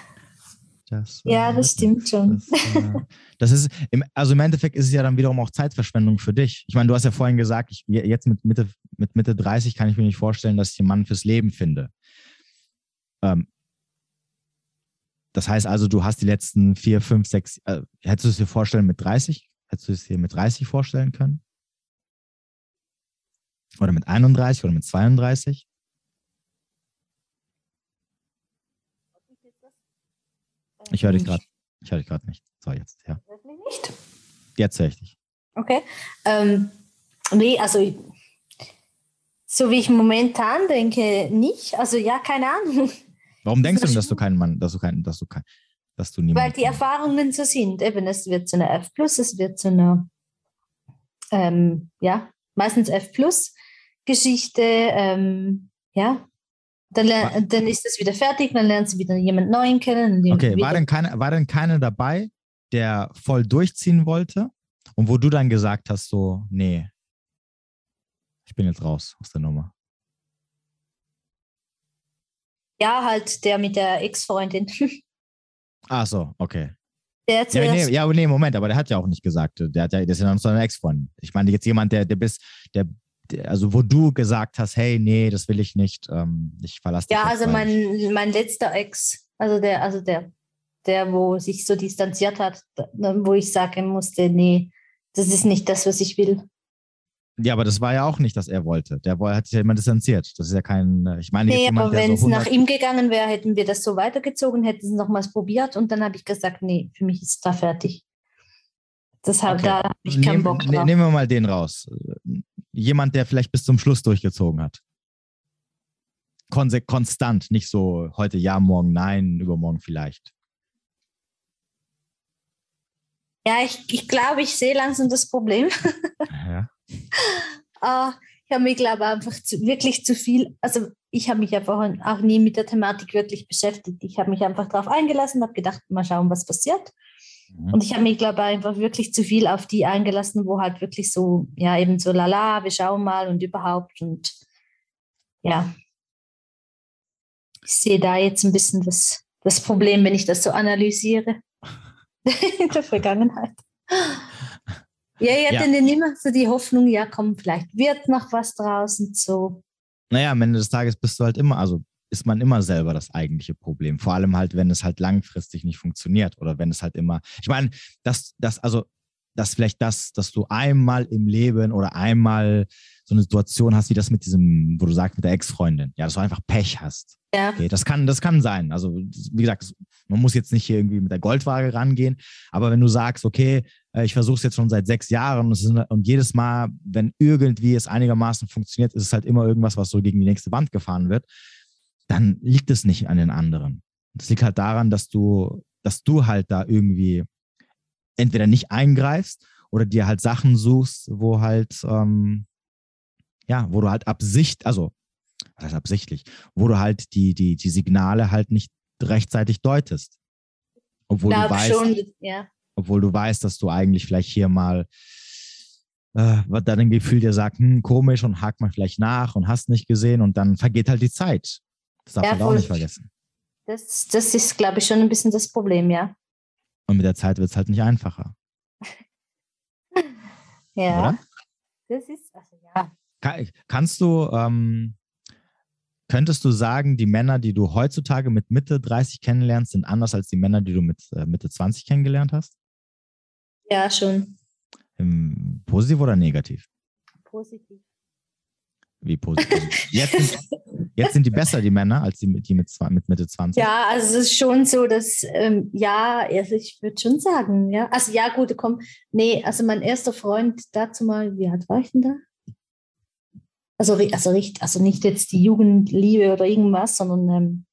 das, ja, äh, das stimmt schon. Das, äh, das, ist, im, also im Endeffekt ist es ja dann wiederum auch Zeitverschwendung für dich. Ich meine, du hast ja vorhin gesagt, ich, jetzt mit Mitte, mit Mitte 30 kann ich mir nicht vorstellen, dass ich einen Mann fürs Leben finde. Ähm, das heißt also, du hast die letzten vier, fünf, sechs, äh, hättest du es dir vorstellen mit 30? Hättest du es dir mit 30 vorstellen können? Oder mit 31 oder mit 32? Ich höre dich gerade. Ich höre dich gerade nicht. So, jetzt, ja. Nicht? Jetzt höre ich dich. Okay. Ähm, nee, also so wie ich momentan denke, nicht. Also ja, keine Ahnung. Warum denkst du denn, dass du keinen Mann, dass du keinen, dass du kein, dass du niemanden. Weil die Erfahrungen so sind. Eben, es wird zu einer F es wird zu einer, ähm, ja, meistens F Geschichte, ähm, ja, dann, dann ist es wieder fertig, dann lernen sie wieder jemand Neuen kennen. Okay, war denn, keine, war denn keiner dabei, der voll durchziehen wollte und wo du dann gesagt hast, so, nee, ich bin jetzt raus aus der Nummer? Ja, halt der mit der Ex-Freundin. Ach so, okay. Der ja, nee, ja, nee, Moment, aber der hat ja auch nicht gesagt, der, hat ja, der ist ja noch so ein Ex-Freund. Ich meine, jetzt jemand, der, der bist, der also wo du gesagt hast, hey, nee, das will ich nicht, ähm, ich verlasse dich. Ja, also mein, mein letzter Ex, also der, also der, der, wo sich so distanziert hat, wo ich sagen musste, nee, das ist nicht das, was ich will. Ja, aber das war ja auch nicht, dass er wollte. Der hat sich ja immer distanziert. Das ist ja kein, ich meine, nee, jemand, aber wenn es so nach ihm gegangen wäre, hätten wir das so weitergezogen, hätten es nochmals probiert und dann habe ich gesagt, nee, für mich ist es da fertig. Deshalb, okay. da habe ich keinen Nehm, Bock drauf. Nehmen wir mal den raus jemand, der vielleicht bis zum Schluss durchgezogen hat. Konse konstant, nicht so heute ja, morgen nein, übermorgen vielleicht. Ja, ich, ich glaube, ich sehe langsam das Problem. Ja. uh, ich habe mir, glaube einfach zu, wirklich zu viel, also ich habe mich einfach auch nie mit der Thematik wirklich beschäftigt. Ich habe mich einfach darauf eingelassen, habe gedacht, mal schauen, was passiert. Mhm. Und ich habe mich, glaube ich, einfach wirklich zu viel auf die eingelassen, wo halt wirklich so, ja, eben so, lala, wir schauen mal und überhaupt. Und ja, ich sehe da jetzt ein bisschen das, das Problem, wenn ich das so analysiere in der Vergangenheit. Ja, ich hatte ja. immer so die Hoffnung, ja, komm, vielleicht wird noch was draußen so. Naja, am Ende des Tages bist du halt immer, also ist man immer selber das eigentliche Problem. Vor allem halt, wenn es halt langfristig nicht funktioniert oder wenn es halt immer, ich meine, das, das, also, das vielleicht das, dass du einmal im Leben oder einmal so eine Situation hast, wie das mit diesem, wo du sagst, mit der Ex-Freundin, ja, dass du einfach Pech hast. Ja. Okay, das kann, das kann sein. Also, wie gesagt, man muss jetzt nicht hier irgendwie mit der Goldwaage rangehen, aber wenn du sagst, okay, äh, ich versuche es jetzt schon seit sechs Jahren und, und, jedes Mal, wenn irgendwie es einigermaßen funktioniert, ist es halt immer irgendwas, was so gegen die nächste Wand gefahren wird, dann liegt es nicht an den anderen. Es liegt halt daran, dass du, dass du halt da irgendwie entweder nicht eingreifst oder dir halt Sachen suchst, wo halt, ähm, ja, wo du halt Absicht, also was heißt absichtlich, wo du halt die, die, die Signale halt nicht rechtzeitig deutest. Obwohl du weißt, schon, ja. obwohl du weißt, dass du eigentlich vielleicht hier mal äh, was dein Gefühl dir sagt, hm, komisch und hakt mal vielleicht nach und hast nicht gesehen und dann vergeht halt die Zeit. Das darf ja, man auch nicht vergessen. Das, das ist, glaube ich, schon ein bisschen das Problem, ja. Und mit der Zeit wird es halt nicht einfacher. ja. Oder? Das ist, also ja. Kann, kannst du, ähm, könntest du sagen, die Männer, die du heutzutage mit Mitte 30 kennenlernst, sind anders als die Männer, die du mit äh, Mitte 20 kennengelernt hast? Ja, schon. Im, positiv oder negativ? Positiv. Wie positiv? Jetzt sind, jetzt sind die besser, die Männer, als die, die mit, mit Mitte 20. Ja, also es ist schon so, dass, ähm, ja, also ich würde schon sagen, ja. Also ja, gut, komm, nee, also mein erster Freund dazu mal, wie alt war ich denn da? Also, also, also nicht jetzt die Jugendliebe oder irgendwas, sondern, ähm,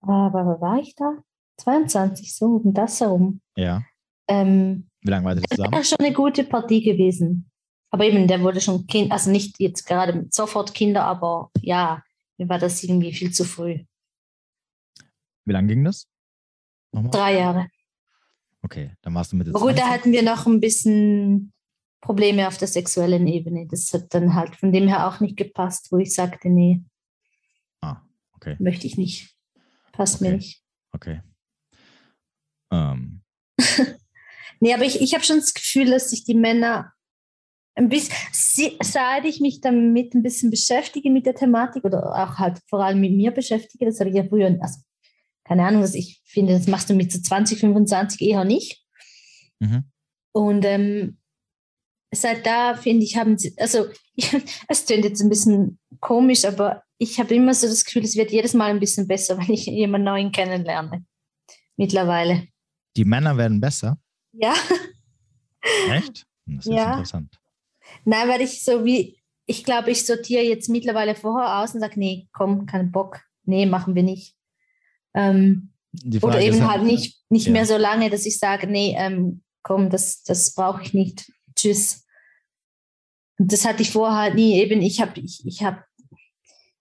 aber war ich da? 22, so um das herum. Ja. Ähm, wie lange war das zusammen? Das ist schon eine gute Partie gewesen. Aber eben, der wurde schon Kind, also nicht jetzt gerade sofort Kinder, aber ja, mir war das irgendwie viel zu früh. Wie lange ging das? Nochmal? Drei Jahre. Okay, dann warst du mit. Aber gut, da hatten wir noch ein bisschen Probleme auf der sexuellen Ebene. Das hat dann halt von dem her auch nicht gepasst, wo ich sagte, nee. Ah, okay. Möchte ich nicht. Passt okay. mir nicht. Okay. Ähm. nee, aber ich, ich habe schon das Gefühl, dass sich die Männer ein bisschen, seit ich mich damit ein bisschen beschäftige mit der Thematik oder auch halt vor allem mit mir beschäftige, das habe ich ja früher, also keine Ahnung, was ich finde, das machst du mit so 20, 25 eher nicht. Mhm. Und ähm, seit da finde ich, haben sie, also es klingt jetzt ein bisschen komisch, aber ich habe immer so das Gefühl, es wird jedes Mal ein bisschen besser, wenn ich jemanden neuen kennenlerne. Mittlerweile. Die Männer werden besser? Ja. Echt? Das ist ja. interessant. Nein, weil ich so wie, ich glaube, ich sortiere jetzt mittlerweile vorher aus und sage, nee, komm, kein Bock, nee, machen wir nicht. Ähm, oder eben halt nicht, nicht ja. mehr so lange, dass ich sage, nee, ähm, komm, das, das brauche ich nicht. Tschüss. Und das hatte ich vorher halt nie. Eben, ich habe, ich, ich habe,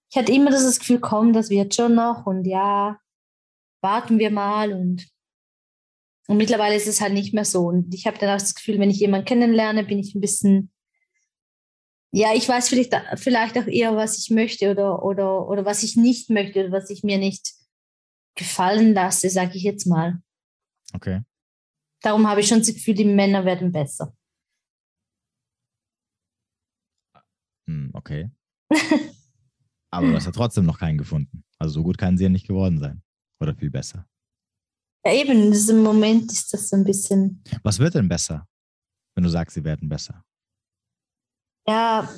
ich hatte immer das Gefühl, komm, das wird schon noch und ja, warten wir mal und und mittlerweile ist es halt nicht mehr so. Und ich habe dann auch das Gefühl, wenn ich jemanden kennenlerne, bin ich ein bisschen ja, ich weiß vielleicht, vielleicht auch eher, was ich möchte oder, oder, oder was ich nicht möchte oder was ich mir nicht gefallen lasse, sage ich jetzt mal. Okay. Darum habe ich schon das Gefühl, die Männer werden besser. Hm, okay. Aber du hast ja trotzdem noch keinen gefunden. Also so gut kann sie ja nicht geworden sein. Oder viel besser. Ja, eben, in diesem Moment ist das so ein bisschen. Was wird denn besser, wenn du sagst, sie werden besser? Ja,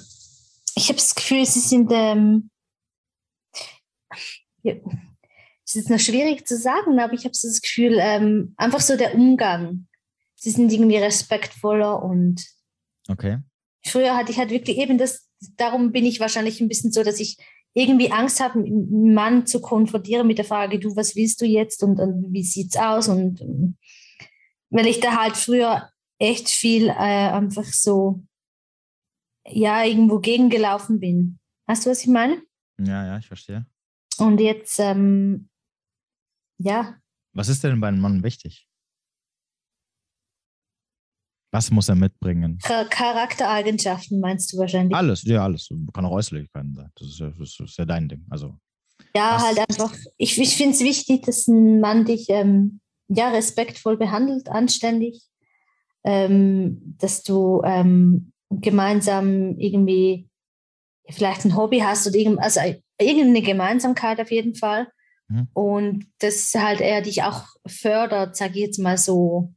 ich habe das Gefühl, sie sind, ähm, ja, es ist noch schwierig zu sagen, aber ich habe so das Gefühl, ähm, einfach so der Umgang. Sie sind irgendwie respektvoller und okay. früher hatte ich halt wirklich eben das, darum bin ich wahrscheinlich ein bisschen so, dass ich irgendwie Angst habe, einen Mann zu konfrontieren mit der Frage, du, was willst du jetzt und, und wie sieht's aus? Und weil ich da halt früher echt viel äh, einfach so ja irgendwo gegengelaufen bin. Weißt du, was ich meine? Ja, ja, ich verstehe. Und jetzt, ähm, ja. Was ist denn bei einem Mann wichtig? Was muss er mitbringen? Charaktereigenschaften meinst du wahrscheinlich? Alles, ja, alles. Kann auch Äußerlichkeiten sein. Das ist ja, das ist ja dein Ding. Also, ja, halt einfach. Ich, ich finde es wichtig, dass ein Mann dich ähm, ja, respektvoll behandelt, anständig, ähm, dass du ähm, gemeinsam irgendwie vielleicht ein Hobby hast oder irgend, also irgendeine Gemeinsamkeit auf jeden Fall. Mhm. Und dass halt er dich auch fördert, sage ich jetzt mal so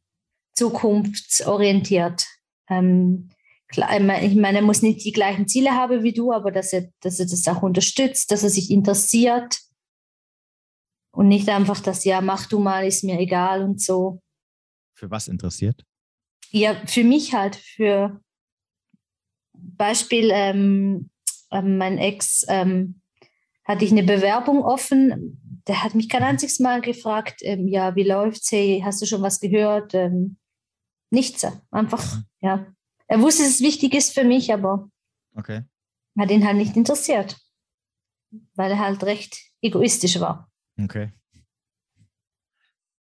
zukunftsorientiert. Ähm, klar, ich meine, er muss nicht die gleichen Ziele haben wie du, aber dass er, dass er das auch unterstützt, dass er sich interessiert und nicht einfach das, ja, mach du mal, ist mir egal und so. Für was interessiert? Ja, für mich halt, für Beispiel, ähm, ähm, mein Ex ähm, hatte ich eine Bewerbung offen. Der hat mich kein einziges Mal gefragt, ähm, ja, wie läuft's? Hey, hast du schon was gehört? Ähm, nichts. Einfach, mhm. ja. Er wusste, dass es wichtig ist für mich, aber okay. hat ihn halt nicht interessiert, weil er halt recht egoistisch war. Okay.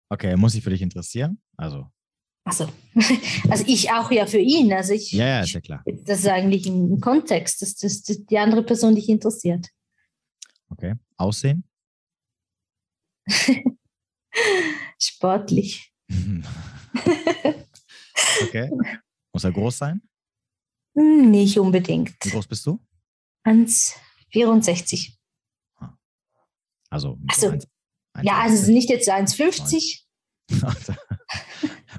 Okay, muss ich für dich interessieren? Also. Also, also ich auch ja für ihn. Also ich, ja, ja, ist ja klar. Das ist eigentlich ein Kontext, dass das, das die andere Person dich interessiert. Okay. Aussehen? Sportlich. Okay. Muss er groß sein? Hm, nicht unbedingt. Wie groß bist du? 1,64. Ah. Also, also 1, 1, ja, also nicht jetzt 1,50.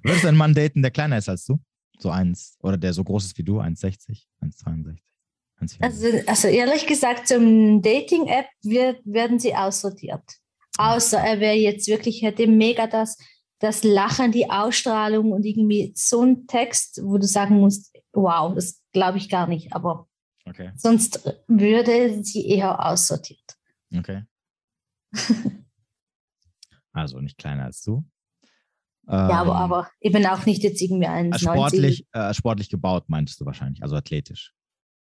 Würdest du einen Mann daten, der kleiner ist als du? So eins, oder der so groß ist wie du, 1,60, 1,63? Also, also ehrlich gesagt, zum Dating-App werden sie aussortiert. Außer er wäre jetzt wirklich, hätte mega das das Lachen, die Ausstrahlung und irgendwie so ein Text, wo du sagen musst, wow, das glaube ich gar nicht, aber okay. sonst würde sie eher aussortiert. Okay. also nicht kleiner als du. Ja, aber, ähm, aber eben auch nicht jetzt irgendwie ein sportlich, äh, sportlich gebaut, meinst du wahrscheinlich, also athletisch.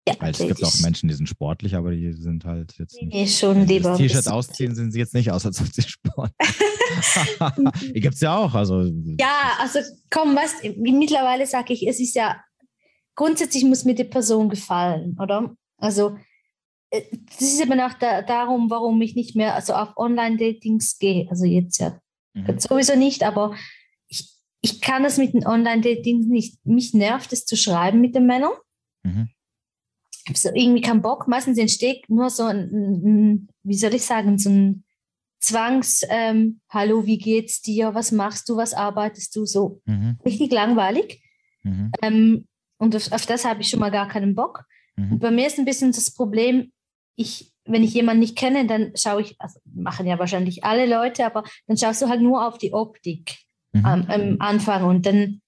Ja, Weil es gibt auch Menschen, die sind sportlich, aber die sind halt jetzt nicht. Nee, schon lieber. T-Shirt ausziehen, sind sie jetzt nicht aus, als ob sie Sport. gibt es ja auch. Also. Ja, also komm, was, mittlerweile sage ich, es ist ja, grundsätzlich muss mir die Person gefallen, oder? Also, äh, das ist eben auch da, darum, warum ich nicht mehr also auf Online-Datings gehe. Also jetzt ja mhm. sowieso nicht, aber ich, ich kann das mit den Online-Datings nicht. Mich nervt es zu schreiben mit den Männern. Mhm habe so irgendwie keinen Bock. Meistens entsteht nur so ein, ein wie soll ich sagen, so ein Zwangs, ähm, hallo, wie geht's dir? Was machst du? Was arbeitest du? So mhm. richtig langweilig. Mhm. Ähm, und auf, auf das habe ich schon mal gar keinen Bock. Mhm. Und bei mir ist ein bisschen das Problem, ich, wenn ich jemanden nicht kenne, dann schaue ich, also machen ja wahrscheinlich alle Leute, aber dann schaust du halt nur auf die Optik mhm. am, am Anfang und dann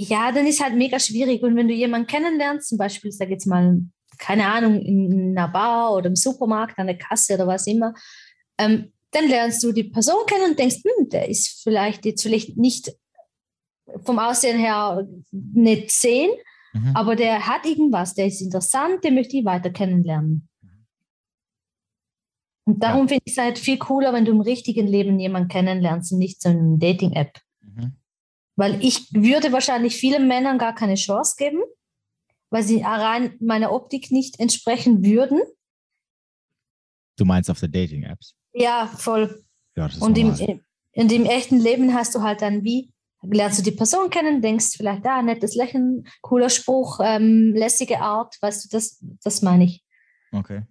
ja, dann ist halt mega schwierig. Und wenn du jemanden kennenlernst, zum Beispiel, sag jetzt mal, keine Ahnung, in einer Bar oder im Supermarkt, an der Kasse oder was immer, ähm, dann lernst du die Person kennen und denkst, hm, der ist vielleicht jetzt vielleicht nicht vom Aussehen her nicht 10, mhm. aber der hat irgendwas, der ist interessant, den möchte ich weiter kennenlernen. Und darum ja. finde ich es halt viel cooler, wenn du im richtigen Leben jemanden kennenlernst und nicht so eine Dating-App. Mhm. Weil ich würde wahrscheinlich vielen Männern gar keine Chance geben, weil sie rein meiner Optik nicht entsprechen würden. Du meinst auf der Dating-Apps? Ja, voll. Ja, Und im, in dem echten Leben hast du halt dann wie, lernst du die Person kennen, denkst vielleicht, ah, nettes Lächeln, cooler Spruch, ähm, lässige Art, weißt du, das, das meine ich. Okay.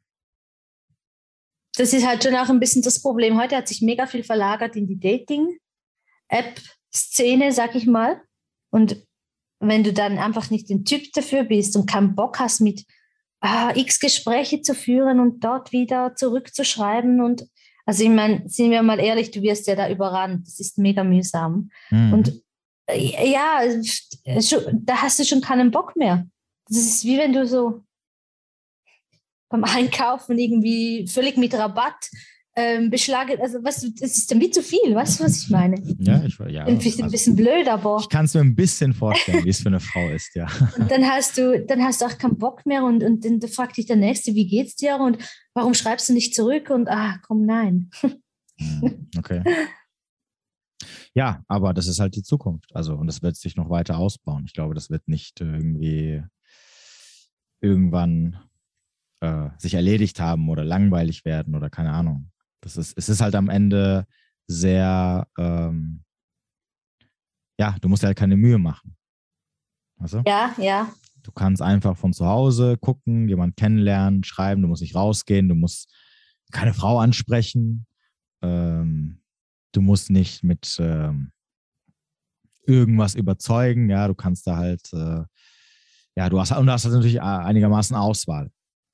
Das ist halt schon auch ein bisschen das Problem. Heute hat sich mega viel verlagert in die Dating-App Szene, sag ich mal. Und wenn du dann einfach nicht den Typ dafür bist und keinen Bock hast, mit ah, x Gespräche zu führen und dort wieder zurückzuschreiben und also ich meine, sind wir mal ehrlich, du wirst ja da überrannt. Das ist mega mühsam. Mhm. Und äh, ja, da hast du schon keinen Bock mehr. Das ist wie wenn du so beim Einkaufen irgendwie völlig mit Rabatt ähm, beschlagen, also was, das ist dann wie zu viel, weißt du, was ich meine? Ja, ich ja. Ein bisschen, also, bisschen blöd, aber. Ich kann es mir ein bisschen vorstellen, wie es für eine Frau ist, ja. Und dann hast du, dann hast du auch keinen Bock mehr und, und dann fragt dich der Nächste, wie geht's dir und warum schreibst du nicht zurück und ah, komm, nein. Hm, okay. Ja, aber das ist halt die Zukunft. Also, und das wird sich noch weiter ausbauen. Ich glaube, das wird nicht irgendwie irgendwann äh, sich erledigt haben oder langweilig werden oder keine Ahnung. Das ist, es ist halt am Ende sehr, ähm, ja, du musst halt keine Mühe machen. Weißt du? Ja, ja. Du kannst einfach von zu Hause gucken, jemanden kennenlernen, schreiben, du musst nicht rausgehen, du musst keine Frau ansprechen, ähm, du musst nicht mit ähm, irgendwas überzeugen, ja, du kannst da halt, äh, ja, du hast, und du hast natürlich äh, einigermaßen Auswahl.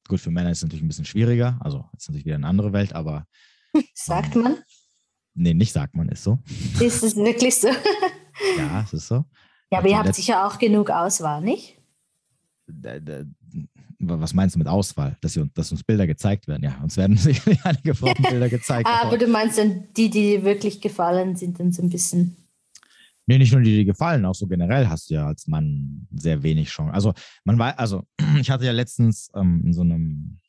Gut, für Männer ist es natürlich ein bisschen schwieriger, also ist natürlich wieder eine andere Welt, aber. Sagt man? Nee, nicht sagt man, ist so. Ist es wirklich so? ja, es ist so. Ja, aber ihr habt sicher auch genug Auswahl, nicht? Was meinst du mit Auswahl? Dass, ihr, dass uns Bilder gezeigt werden? Ja, uns werden sicherlich einige Frauenbilder gezeigt. ah, aber du meinst dann, die, die wirklich gefallen sind, dann so ein bisschen. Nee, nicht nur die, die gefallen, auch so generell hast du ja als Mann sehr wenig Chance. Also, man weiß, also, ich hatte ja letztens ähm, in so einem,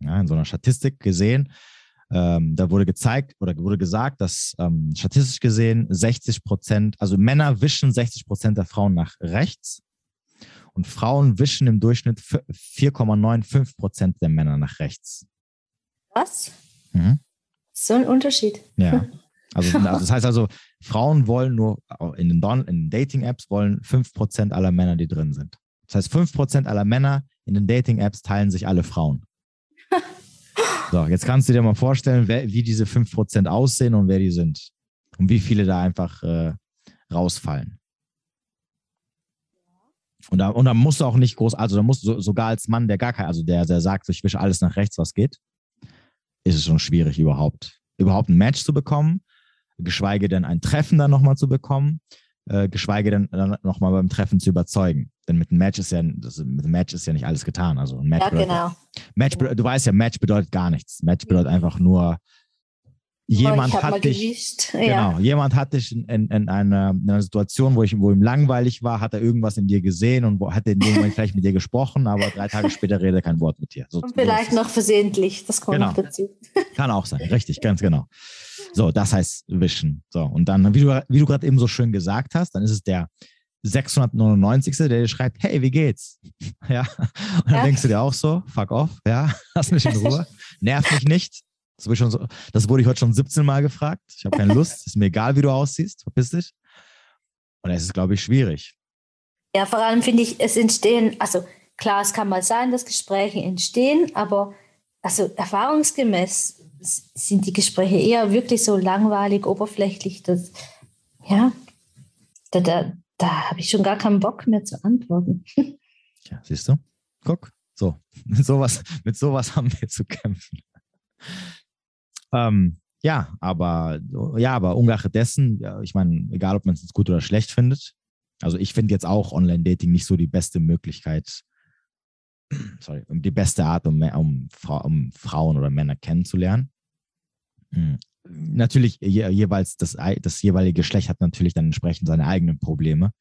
ja, in so einer Statistik gesehen, ähm, da wurde gezeigt oder wurde gesagt, dass ähm, statistisch gesehen 60 Prozent, also Männer wischen 60 Prozent der Frauen nach rechts und Frauen wischen im Durchschnitt 4,95 Prozent der Männer nach rechts. Was? Mhm. So ein Unterschied. Ja. Also, das heißt also, Frauen wollen nur in den, den Dating-Apps wollen 5% aller Männer, die drin sind. Das heißt, 5% aller Männer in den Dating-Apps teilen sich alle Frauen. so, jetzt kannst du dir mal vorstellen, wer, wie diese 5% aussehen und wer die sind. Und wie viele da einfach äh, rausfallen. Und da, und da musst du auch nicht groß, also da musst du sogar als Mann, der gar kein, also der, der sagt, ich wische alles nach rechts, was geht, ist es schon schwierig, überhaupt, überhaupt ein Match zu bekommen geschweige denn ein Treffen dann nochmal zu bekommen, äh, geschweige denn dann nochmal beim Treffen zu überzeugen. Denn mit einem Match ist ja, das, mit einem Match ist ja nicht alles getan. Also ein Match ja, bedeutet, genau. Match, du weißt ja, Match bedeutet gar nichts. Match bedeutet mhm. einfach nur, jemand oh, hat dich, genau, jemand hat dich in, in, in, einer, in, einer, Situation, wo, ich, wo ihm langweilig war, hat er irgendwas in dir gesehen und wo, hat er in dem Moment vielleicht mit dir gesprochen, aber drei Tage später redet er kein Wort mit dir. So, und vielleicht noch versehentlich, das kommt genau. noch dazu. Kann auch sein, richtig, ganz genau. So, das heißt wischen. So, und dann, wie du, wie du gerade eben so schön gesagt hast, dann ist es der 699. der dir schreibt, hey, wie geht's? Ja. Und dann ja. denkst du dir auch so, fuck off, ja, lass mich in Ruhe, nerv mich nicht. Das wurde, so, das wurde ich heute schon 17 Mal gefragt. Ich habe keine Lust, ist mir egal, wie du aussiehst, verpiss dich. Und es ist, glaube ich, schwierig. Ja, vor allem finde ich, es entstehen, also klar, es kann mal sein, dass Gespräche entstehen, aber also erfahrungsgemäß sind die Gespräche eher wirklich so langweilig, oberflächlich, dass, ja, da, da, da habe ich schon gar keinen Bock mehr zu antworten. Ja, siehst du? Guck, so, mit sowas, mit sowas haben wir zu kämpfen. Ähm, ja, aber ja, aber ungeachtet dessen, ich meine, egal ob man es gut oder schlecht findet, also ich finde jetzt auch Online-Dating nicht so die beste Möglichkeit, sorry, die beste Art, um, um, um Frauen oder Männer kennenzulernen. Hm. Natürlich, je, jeweils das, das jeweilige Geschlecht hat natürlich dann entsprechend seine eigenen Probleme.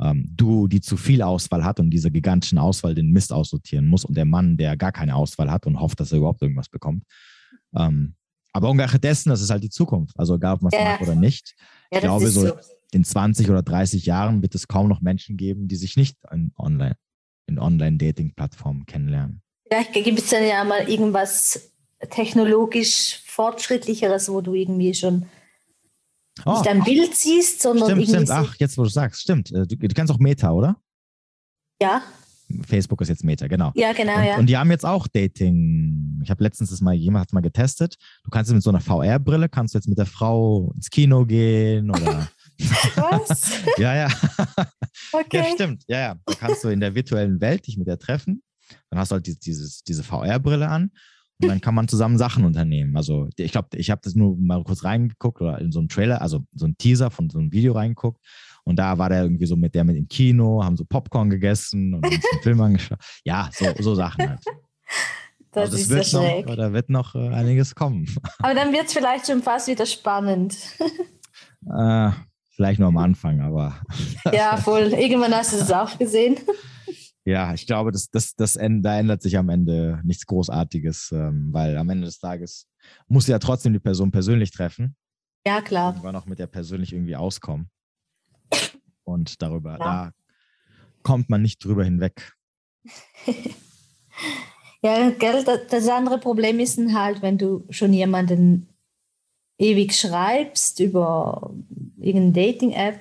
Ähm, du, die zu viel Auswahl hat und diese gigantischen Auswahl den Mist aussortieren muss und der Mann, der gar keine Auswahl hat und hofft, dass er überhaupt irgendwas bekommt. Ähm, aber ungeachtet dessen, das ist halt die Zukunft. Also egal, ob man es ja. mag oder nicht. Ja, ich glaube, so, so in 20 oder 30 Jahren wird es kaum noch Menschen geben, die sich nicht in Online, in Online-Dating-Plattformen kennenlernen. Vielleicht gibt es dann ja mal irgendwas technologisch fortschrittlicheres, wo du irgendwie schon oh. nicht ein Bild siehst, sondern stimmt, irgendwie. Stimmt. Ach, jetzt wo du sagst, stimmt. Äh, du, du kennst auch Meta, oder? Ja. Facebook ist jetzt Meta, genau. Ja, genau, und, ja. Und die haben jetzt auch Dating. Ich habe letztens das mal, jemand hat mal getestet. Du kannst mit so einer VR-Brille, kannst du jetzt mit der Frau ins Kino gehen oder. Was? ja, ja. Okay. Ja, stimmt. Ja, ja. Da kannst du in der virtuellen Welt dich mit der treffen. Dann hast du halt dieses, diese VR-Brille an und dann kann man zusammen Sachen unternehmen. Also ich glaube, ich habe das nur mal kurz reingeguckt oder in so einen Trailer, also so einen Teaser von so einem Video reingeguckt. Und da war der irgendwie so mit der mit im Kino, haben so Popcorn gegessen und uns einen Film angeschaut. Ja, so, so Sachen halt. Das, das ist wird ja schräg. noch, da wird noch äh, einiges kommen. Aber dann wird es vielleicht schon fast wieder spannend. äh, vielleicht nur am Anfang, aber. ja, voll. Irgendwann hast du das auch gesehen. Ja, ich glaube, das, das, das, da ändert sich am Ende nichts Großartiges, ähm, weil am Ende des Tages muss ja trotzdem die Person persönlich treffen. Ja, klar. Irgendwann auch mit der persönlich irgendwie auskommen. Und darüber, Ja. da kommt man nicht drüber hinweg. Ja, gell, das, andere Problem ist halt, wenn du schon jemanden ewig schreibst über irgendeine Dating-App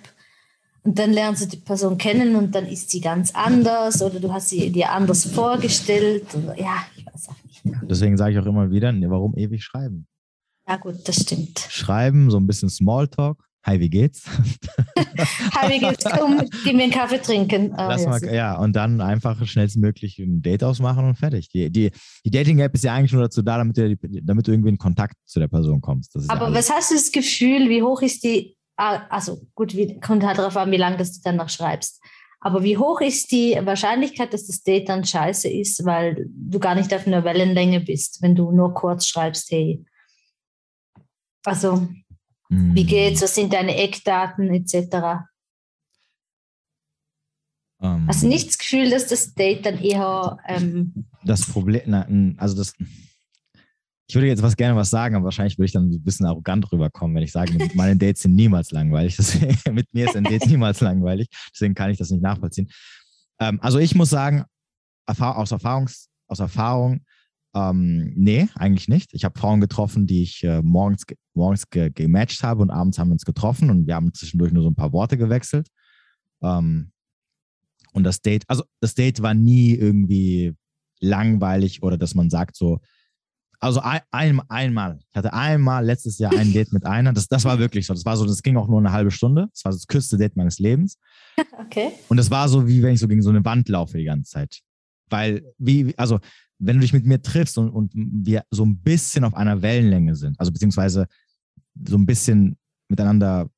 und dann lernst du die Person kennen und dann ist sie ganz anders oder du hast sie dir anders vorgestellt. Oder, ja, ich weiß auch nicht. Deswegen sage ich auch immer wieder, nee, warum ewig schreiben? Ja, gut, das stimmt. Schreiben, so ein bisschen Smalltalk. Hi, wie geht's? Hi, wie geht's? Komm, geh mir einen Kaffee trinken. Ah, Lass ja, mal, ja, und dann einfach schnellstmöglich ein Date ausmachen und fertig. Die, die, die Dating-App ist ja eigentlich nur dazu da, damit du, damit du irgendwie in Kontakt zu der Person kommst. Ja Aber alles. was hast du das Gefühl, wie hoch ist die, ah, also gut, wie, kommt halt darauf an, wie lange du dann noch schreibst. Aber wie hoch ist die Wahrscheinlichkeit, dass das Date dann scheiße ist, weil du gar nicht auf einer Wellenlänge bist, wenn du nur kurz schreibst, hey. Also, Hm. wie geht's, was sind deine Eckdaten etc. Ähm, Hast du nicht das Gefühl, dass das Date dann eher, ähm, Das Problem, na, also das, ich würde jetzt was gerne was sagen, aber wahrscheinlich würde ich dann ein bisschen arrogant rüberkommen, wenn ich sage, meine Dates sind niemals langweilig. Deswegen, mit mir ist ein Date niemals langweilig. Deswegen kann ich das nicht nachvollziehen. Ähm, also ich muss sagen, aus, Erfahrungs aus Erfahrung, ähm, nee, eigentlich nicht. Ich habe Frauen getroffen, die ich äh, morgens, ge morgens ge gematcht habe und abends haben wir uns getroffen und wir haben zwischendurch nur so ein paar Worte gewechselt. Ähm, und das Date, also das Date war nie irgendwie langweilig oder dass man sagt so, also ein, ein, einmal, ich hatte einmal letztes Jahr ein Date mit einer, das, das war wirklich so, das war so, das ging auch nur eine halbe Stunde, das war das kürzeste Date meines Lebens okay? und das war so, wie wenn ich so gegen so eine Wand laufe die ganze Zeit, weil, wie, also wenn du dich mit mir triffst und, und wir so ein bisschen auf einer Wellenlänge sind, also beziehungsweise so ein bisschen miteinander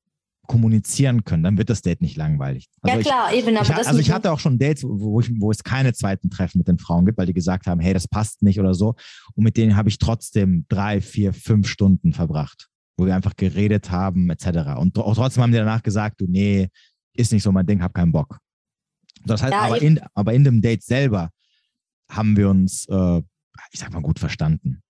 kommunizieren können, dann wird das Date nicht langweilig. Also ja ich, klar, eben, aber ich, das also ich hatte auch schon Dates, wo, ich, wo es keine zweiten Treffen mit den Frauen gibt, weil die gesagt haben, hey, das passt nicht oder so. Und mit denen habe ich trotzdem drei, vier, fünf Stunden verbracht, wo wir einfach geredet haben, etc. Und auch trotzdem haben die danach gesagt, du, nee, ist nicht so mein Ding, hab keinen Bock. Das heißt, Ja, aber, in, aber in dem Date selber haben wir uns, äh, ich sag mal, gut verstanden.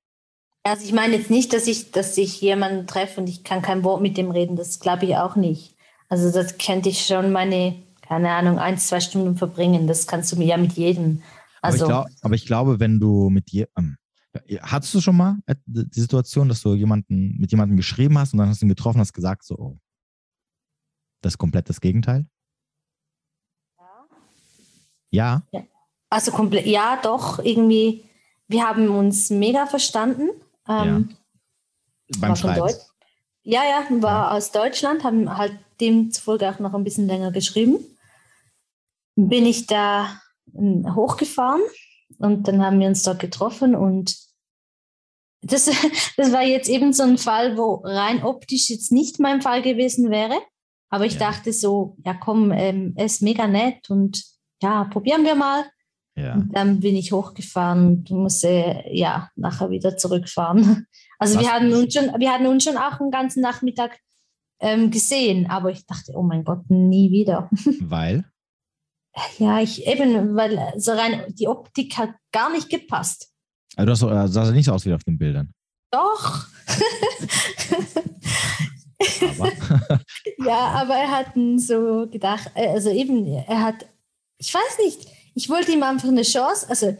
Also ich meine jetzt nicht, dass ich, dass ich jemanden treffe und ich kann kein Wort mit dem reden. Das glaube ich auch nicht. Also das könnte ich schon meine, keine Ahnung, ein, zwei Stunden verbringen. Das kannst du mir ja mit jedem. Also aber, ich glaub, aber ich glaube, wenn du mit dir, ähm, hattest du schon mal äh, die Situation, dass du jemanden mit jemandem geschrieben hast und dann hast du ihn getroffen und hast gesagt, so, oh, das ist komplett das Gegenteil? Ja, also komplett, ja, doch, irgendwie, wir haben uns mega verstanden. Ähm, beim war von Schreiben. Ja, ja, war aus Deutschland, haben halt demzufolge auch noch ein bisschen länger geschrieben. Bin ich da ähm, hochgefahren und dann haben wir uns dort getroffen und das, das war jetzt eben so ein Fall, wo rein optisch jetzt nicht mein Fall gewesen wäre. Aber ich Ja. dachte so, ja komm, ähm, er ist mega nett und ja, probieren wir mal. Ja. Dann bin ich hochgefahren und musste ja nachher wieder zurückfahren. Also Was- wir hatten uns schon, wir hatten uns schon auch einen ganzen Nachmittag ähm, gesehen, aber ich dachte, oh mein Gott, nie wieder. Weil? Ja, ich eben, weil so rein die Optik hat gar nicht gepasst. Also du hast, äh, sah so nicht so aus wie auf den Bildern. Doch. Aber ja, aber er hat so gedacht, äh, also eben, er hat, ich weiß nicht, ich wollte ihm einfach eine Chance, also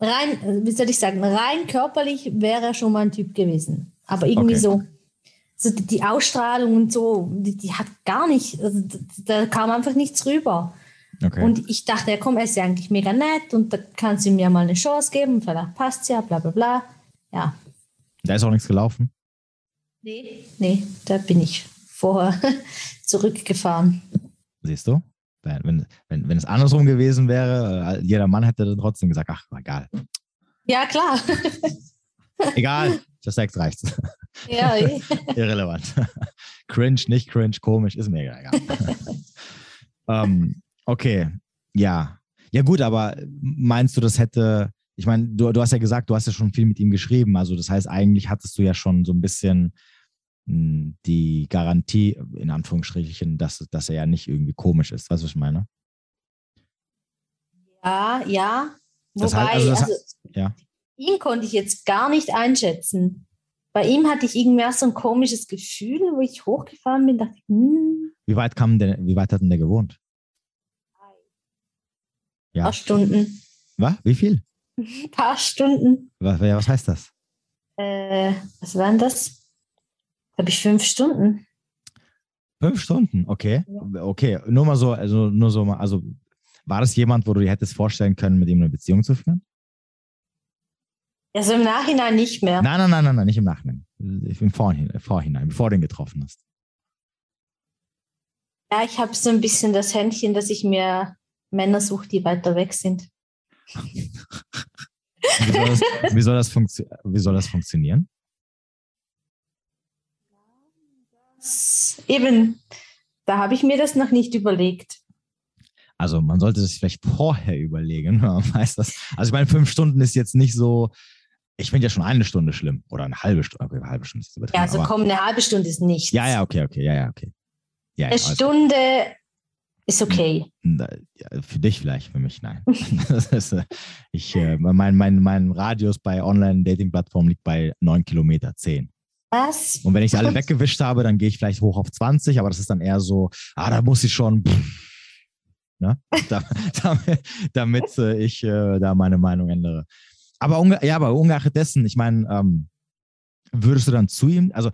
rein, wie soll ich sagen, rein körperlich wäre er schon mal ein Typ gewesen. Aber irgendwie Okay. so, so die, Ausstrahlung und so, die, die hat gar nicht, also da kam einfach nichts rüber. okay. Und ich dachte, ja komm, er ist ja eigentlich mega nett und da kannst du ihm ja mal eine Chance geben, vielleicht passt ja, bla bla bla. Ja, da ist auch nichts gelaufen. nee, nee, da bin ich vorher zurückgefahren. Siehst du? Wenn, wenn, wenn, es andersrum gewesen wäre, äh, jeder Mann hätte dann trotzdem gesagt, ach, egal. Ja, klar. Egal, für Sex reicht's. ja, eh. Irrelevant. cringe, nicht cringe, komisch, ist mir egal. ähm, okay, ja. Ja gut, aber meinst du, das hätte, ich meine, du, du hast ja gesagt, du hast ja schon viel mit ihm geschrieben. Also das heißt, eigentlich hattest du ja schon so ein bisschen die Garantie, in Anführungsstrichen, dass, dass er ja nicht irgendwie komisch ist. Weißt du, was ich meine? Ja, ja. Wobei, also das also, ja. ihn konnte ich jetzt gar nicht einschätzen. Bei ihm hatte ich irgendwie auch so ein komisches Gefühl, wo ich hochgefahren bin, dachte ich, hm, Wie weit kam denn, wie weit hat denn der gewohnt? ein Ja. paar Stunden. Was? Wie viel? Ein paar Stunden. Was, was heißt das? Äh, was waren das? Habe ich fünf Stunden. Fünf Stunden, okay. Okay, nur mal so, also nur so mal, also war das jemand, wo du dir hättest vorstellen können, mit ihm eine Beziehung zu führen? Also im Nachhinein nicht mehr. Nein, nein, nein, nein, nein, nicht im Nachhinein. Im Vorhinein, Vorhinein bevor du ihn getroffen hast. Ja, ich habe so ein bisschen das Händchen, dass ich mir Männer suche, die weiter weg sind. Wie soll das, wie soll das, wie soll das funktionieren? Eben, da habe ich mir das noch nicht überlegt. Also man sollte sich vielleicht vorher überlegen, wenn man weiß das. Also ich meine, fünf Stunden ist jetzt nicht so, ich finde ja schon eine Stunde schlimm oder eine halbe Stunde. Okay, eine halbe Stunde ist übertrieben. Ja, also komm, eine halbe Stunde ist nichts. ja, ja, okay, okay, ja, ja, okay. Ja, Eine also, Stunde ist okay. für dich vielleicht, für mich nein. ist, äh, ich, äh, mein, mein, mein Radius bei Online-Dating-Plattformen liegt bei neun Kilometer, zehn. Was? Und wenn ich alle weggewischt habe, dann gehe ich vielleicht hoch auf 20, aber das ist dann eher so, ah, da muss ich schon, ne? da, damit, damit äh, ich äh, da meine Meinung ändere. Aber, unge ja, aber ungeachtet dessen, ich meine, ähm, würdest du dann zu ihm, also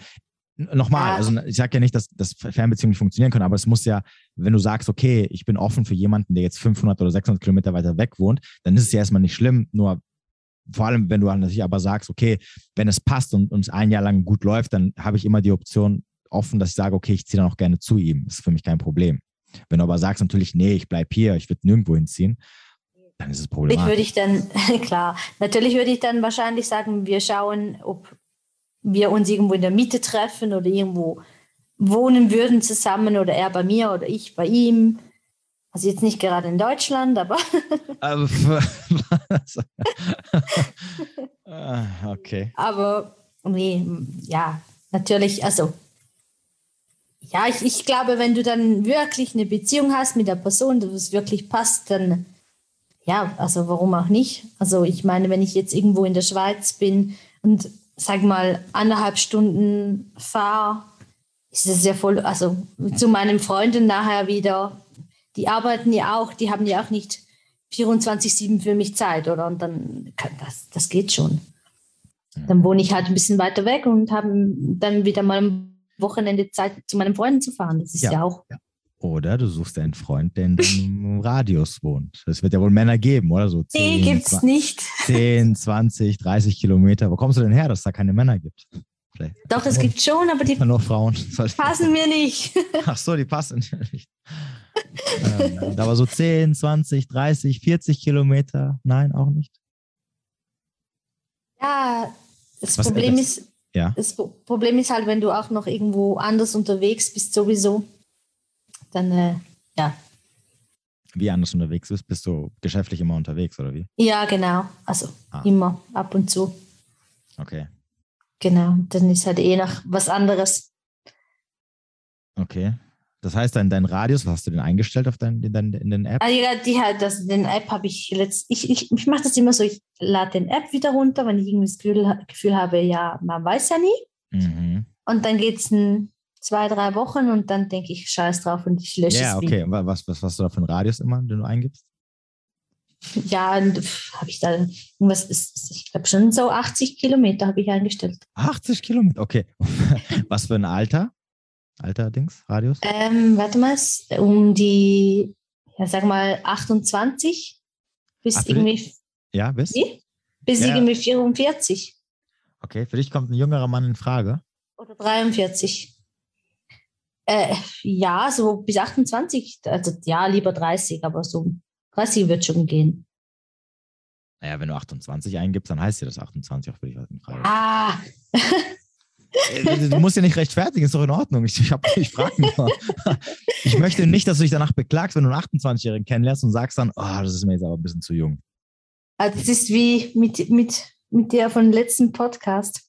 nochmal, Ja. also ich sage ja nicht, dass, dass Fernbeziehungen nicht funktionieren können, aber es muss ja, wenn du sagst, okay, ich bin offen für jemanden, der jetzt 500 oder 600 Kilometer weiter weg wohnt, dann ist es ja erstmal nicht schlimm, nur vor allem, wenn du an sich aber sagst, okay, wenn es passt und uns ein Jahr lang gut läuft, dann habe ich immer die Option offen, dass ich sage, okay, ich ziehe dann auch gerne zu ihm. Das ist für mich kein Problem. Wenn du aber sagst natürlich, nee, ich bleibe hier, ich würde nirgendwo hinziehen, dann ist es Ich problematisch. würde ich dann, klar, natürlich würde ich dann wahrscheinlich sagen, wir schauen, ob wir uns irgendwo in der Mitte treffen oder irgendwo wohnen würden zusammen oder er bei mir oder ich bei ihm. Also jetzt nicht gerade in Deutschland, aber was? Ah, okay. Aber nee, ja, natürlich, also ja, ich, ich glaube, wenn du dann wirklich eine Beziehung hast mit der Person, dass es wirklich passt, dann ja, also warum auch nicht? Also ich meine, wenn ich jetzt irgendwo in der Schweiz bin und sag mal anderthalb Stunden fahre, ist es ja voll, also zu meinen Freunden nachher wieder, die arbeiten ja auch, die haben ja auch nicht 24-7 für mich Zeit, oder? Und dann kann das, das geht schon. Dann wohne ich halt ein bisschen weiter weg und habe dann wieder mal am Wochenende Zeit, zu meinen Freunden zu fahren. Das ist Ja. ja, auch. Oder du suchst einen Freund, der in deinem Radius wohnt. Es wird ja wohl Männer geben, oder so? Nee, 10, gibt's nicht. 10, 20, 30 Kilometer. Wo kommst du denn her, dass es da keine Männer gibt? Vielleicht Doch, es gibt schon, aber die nur Frauen. passen mir nicht. Ach so, die passen nicht. Ähm, aber so 10, 20, 30, 40 Kilometer, nein, auch nicht. Ja, das Was Problem das- ist, Ja. das Pro- Problem ist halt, wenn du auch noch irgendwo anders unterwegs bist, sowieso, dann äh, ja. Wie anders unterwegs bist, bist du geschäftlich immer unterwegs, oder wie? Ja, genau. Also Ah. immer ab und zu. Okay. Genau. Dann ist halt eh noch was anderes. Okay. Das heißt, dein, dein Radius, was hast du denn eingestellt auf dein, in, dein, in den App? Also ja, die halt, das, den App habe ich letzt, ich, ich, ich mache das immer so, ich lade den App wieder runter, wenn ich irgendwie das Gefühl, Gefühl habe, ja, man weiß ja nie. Mhm. Und dann geht es zwei, drei Wochen und dann denke ich, scheiß drauf und ich lösche Ja, es wieder. okay. Wa- Was, was, was hast du da für einen Radius immer, den du eingibst? Ja, habe ich da irgendwas, ist, ist- ich glaube schon so 80 Kilometer habe ich eingestellt. 80 Kilometer, okay. was für ein Alter? Alter-Dings, Radius? Ähm, warte mal, um die, ja, sag mal 28 bis für irgendwie, Ja, bis? wie? bis Ja. irgendwie 44 Okay, für dich kommt ein jüngerer Mann in Frage. oder 43. Äh, ja, so bis 28, also ja, lieber 30, aber so 30 wird schon gehen. Naja, wenn du 28 eingibst, dann heißt ja das 28 auch für dich in Frage. Ah, Du musst ja nicht rechtfertigen, ist doch in Ordnung. Ich, ich, hab- ich frage nur. Ich möchte nicht, dass du dich danach beklagst, wenn du einen 28-Jährigen kennenlernst und sagst dann, oh, das ist mir jetzt aber ein bisschen zu jung. Also es ist wie mit, mit, mit der von letzten Podcast.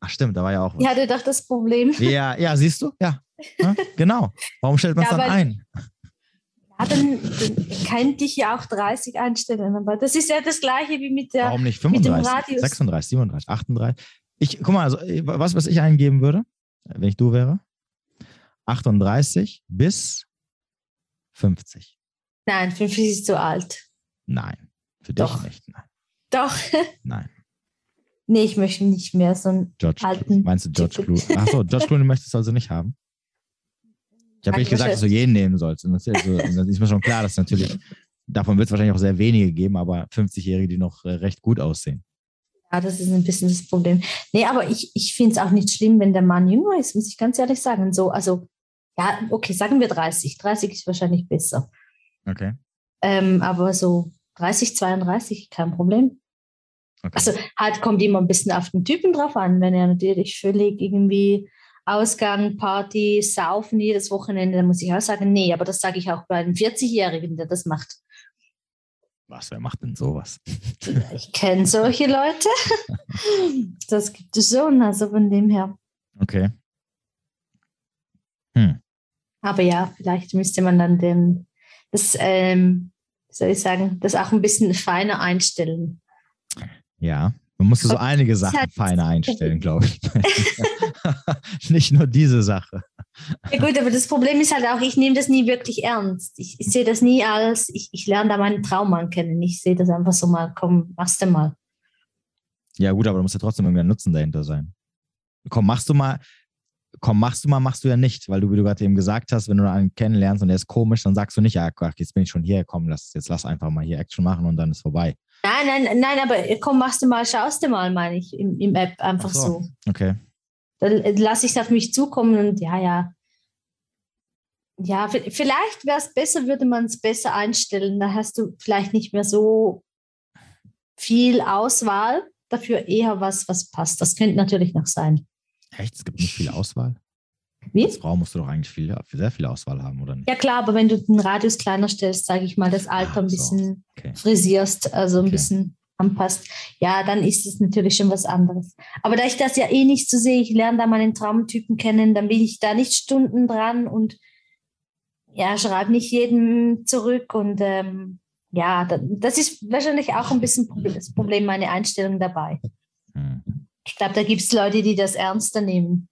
Ach stimmt, da war ja auch was. Ich hatte doch das Problem. Ja, ja, siehst du? Ja. ja genau. Warum stellt man es Ja, dann ein? Ja, dann, dann könnte ich ja auch 30 einstellen, aber das ist ja das gleiche wie mit der. Warum nicht mit dem 35, Radius. 36, 37, 38? Ich, guck mal, also, was, was ich eingeben würde, wenn ich du wäre? 38 bis 50. Nein, 50 ist zu alt. Nein, für dich Doch. nicht. Nein. Doch. Nein. Nee, ich möchte nicht mehr so ein. George Alten Clooney. Meinst du George. Clooney? Achso, George Clooney möchtest du also nicht haben? Ich habe nicht gesagt, dass du jeden nehmen sollst. Und das ist, also, das ist mir schon klar, dass natürlich, davon wird es wahrscheinlich auch sehr wenige geben, aber 50-Jährige, die noch äh, recht gut aussehen. Ja, das ist ein bisschen das Problem. Nee, aber ich, ich finde es auch nicht schlimm, wenn der Mann jünger ist, muss ich ganz ehrlich sagen. So, also, ja, okay, sagen wir 30. 30 ist wahrscheinlich besser. Okay. Ähm, aber so 30, 32, kein Problem. okay. Also halt kommt immer ein bisschen auf den Typen drauf an, wenn er natürlich völlig irgendwie Ausgang, Party, Saufen jedes Wochenende, dann muss ich auch sagen, nee, aber das sage ich auch bei einem 40-Jährigen, der das macht. Was, wer macht denn sowas? Ich kenne solche Leute. Das gibt es schon, also von dem her. Okay. Hm. Aber ja, vielleicht müsste man dann den, das, ähm, wie soll ich sagen, das auch ein bisschen feiner einstellen. Ja, man musste so einige Sachen feiner einstellen, glaube ich. Nicht nur diese Sache. Ja gut, aber das Problem ist halt auch, ich nehme das nie wirklich ernst. Ich, ich sehe das nie als, ich, ich lerne da meinen Traummann kennen. Ich sehe das einfach so mal, komm, machst du mal. Ja, gut, aber da muss ja trotzdem irgendein Nutzen dahinter sein. Komm, machst du mal, komm, machst du mal, machst du ja nicht, weil du, wie du gerade eben gesagt hast, wenn du einen kennenlernst und der ist komisch, dann sagst du nicht, ja, ach, jetzt bin ich schon hier, komm, lass, jetzt lass einfach mal hier Action machen und dann ist vorbei. Nein, nein, nein, aber komm, machst du mal, schaust du mal, meine ich, im, im App einfach Ach so. so. Okay. Dann lasse ich es auf mich zukommen und ja, ja. Ja, vielleicht wäre es besser, würde man es besser einstellen. Da hast du vielleicht nicht mehr so viel Auswahl, dafür eher was, was passt. Das könnte natürlich noch sein. Echt? Es gibt nicht viel Auswahl? Wie? Als Frau musst du doch eigentlich viel, sehr viel Auswahl haben, oder nicht? Ja klar, aber wenn du den Radius kleiner stellst, sage ich mal, das Alter ein Ach so. bisschen Okay. frisierst, also ein Okay. bisschen anpasst, ja, dann ist es natürlich schon was anderes. Aber da ich das ja eh nicht so sehe, ich lerne da meinen Traumtypen kennen, dann bin ich da nicht Stunden dran und ja, schreibe nicht jedem zurück und ähm, ja, da- das ist wahrscheinlich auch ein bisschen das Problem, meine Einstellung dabei. Hm. Ich glaube, da gibt es Leute, die das ernster nehmen.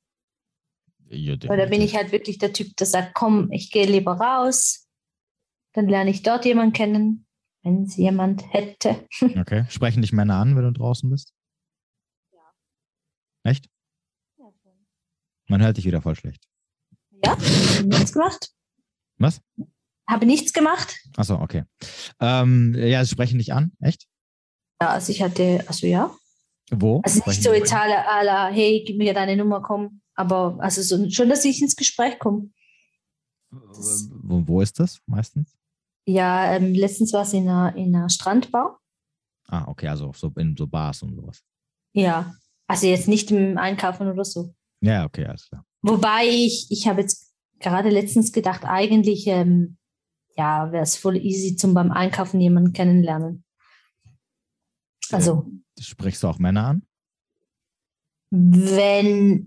Ja, Oder bin ich halt wirklich der Typ, der sagt, komm, ich gehe lieber raus, dann lerne ich dort jemanden kennen, wenn es jemand hätte. Okay. Sprechen dich Männer an, wenn du draußen bist? Ja. Echt? Man hört dich wieder voll schlecht. Ja, habe nichts gemacht. Was? Habe nichts gemacht. Achso, okay. Ähm, ja, sie sprechen dich an, echt? Ja, also ich hatte, also ja. Wo? Also Sprechen nicht so jetzt la, hey, gib mir deine Nummer, komm. Aber also so, schon, dass ich ins Gespräch komme. Wo, wo ist das meistens? Ja, ähm, letztens war es in einer, in einer Strandbar. Ah, okay, also so in so Bars und sowas. Ja, also jetzt nicht im Einkaufen oder so. Ja, okay, alles klar. Wobei ich, ich habe jetzt gerade letztens gedacht, eigentlich, ähm, ja, wäre es voll easy zum beim Einkaufen jemanden kennenlernen. Also, Sprichst du auch Männer an? wenn,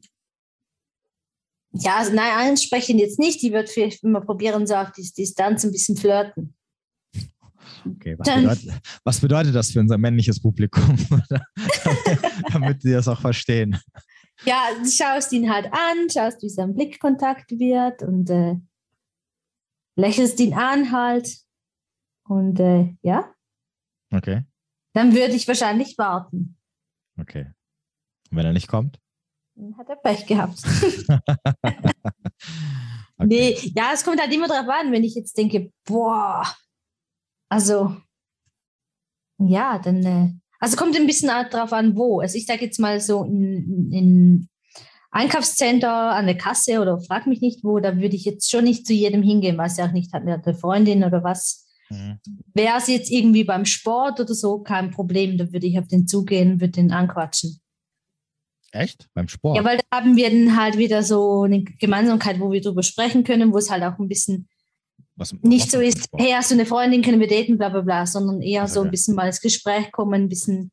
ja, also nein, ansprechen jetzt nicht, die wird vielleicht immer probieren, so auf die Distanz ein bisschen flirten. Okay, was Dann- bedeutet, was bedeutet das für unser männliches Publikum? Damit sie das auch verstehen. Ja, du schaust ihn halt an, schaust, wie sein Blickkontakt wird und äh, lächelst ihn an halt. Und äh, ja, Okay, dann würde ich wahrscheinlich warten. okay. Und wenn er nicht kommt? Dann hat er Pech gehabt. Okay. Nee, ja, es kommt halt immer drauf an, wenn ich jetzt denke, boah, also, ja, dann, äh, also kommt ein bisschen drauf an, wo. Also ich sage jetzt mal so in, in Einkaufscenter an der Kasse oder frag mich nicht wo, da würde ich jetzt schon nicht zu jedem hingehen, weiß ja auch nicht, hat eine Freundin oder was. Mhm. Wäre es jetzt irgendwie beim Sport oder so, kein Problem, da würde ich auf den zugehen, würde den anquatschen. Echt? Beim Sport? Ja, weil da haben wir dann halt wieder so eine Gemeinsamkeit, wo wir drüber sprechen können, wo es halt auch ein bisschen Was, nicht so ist, hey, hast du eine Freundin, können wir daten, bla bla bla, sondern eher okay. so ein bisschen mal ins Gespräch kommen, ein bisschen,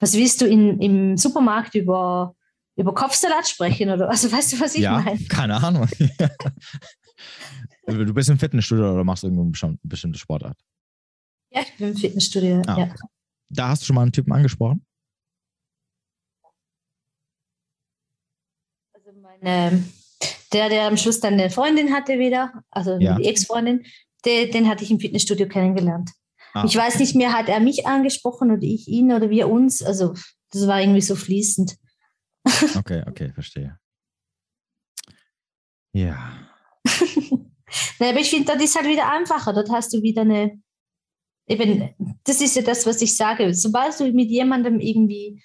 was willst du in, im Supermarkt über, über Kopfsalat sprechen oder also weißt du, was ich ja, meine? Keine Ahnung. du bist im Fitnessstudio oder machst irgendeine bestimmte Sportart? Ja, ich bin im Fitnessstudio, ah, ja. Da hast du schon mal einen Typen angesprochen? Meine der, der am Schluss dann eine Freundin hatte wieder, also ja. die Ex-Freundin, den, den hatte ich im Fitnessstudio kennengelernt. Ah. Ich weiß nicht mehr, hat er mich angesprochen oder ich ihn oder wir uns. Also das war irgendwie so fließend. Okay, okay, verstehe. Ja. nee, aber ich finde, das ist halt wieder einfacher. Dort hast du wieder eine, eben, das ist ja das, was ich sage. Sobald du mit jemandem irgendwie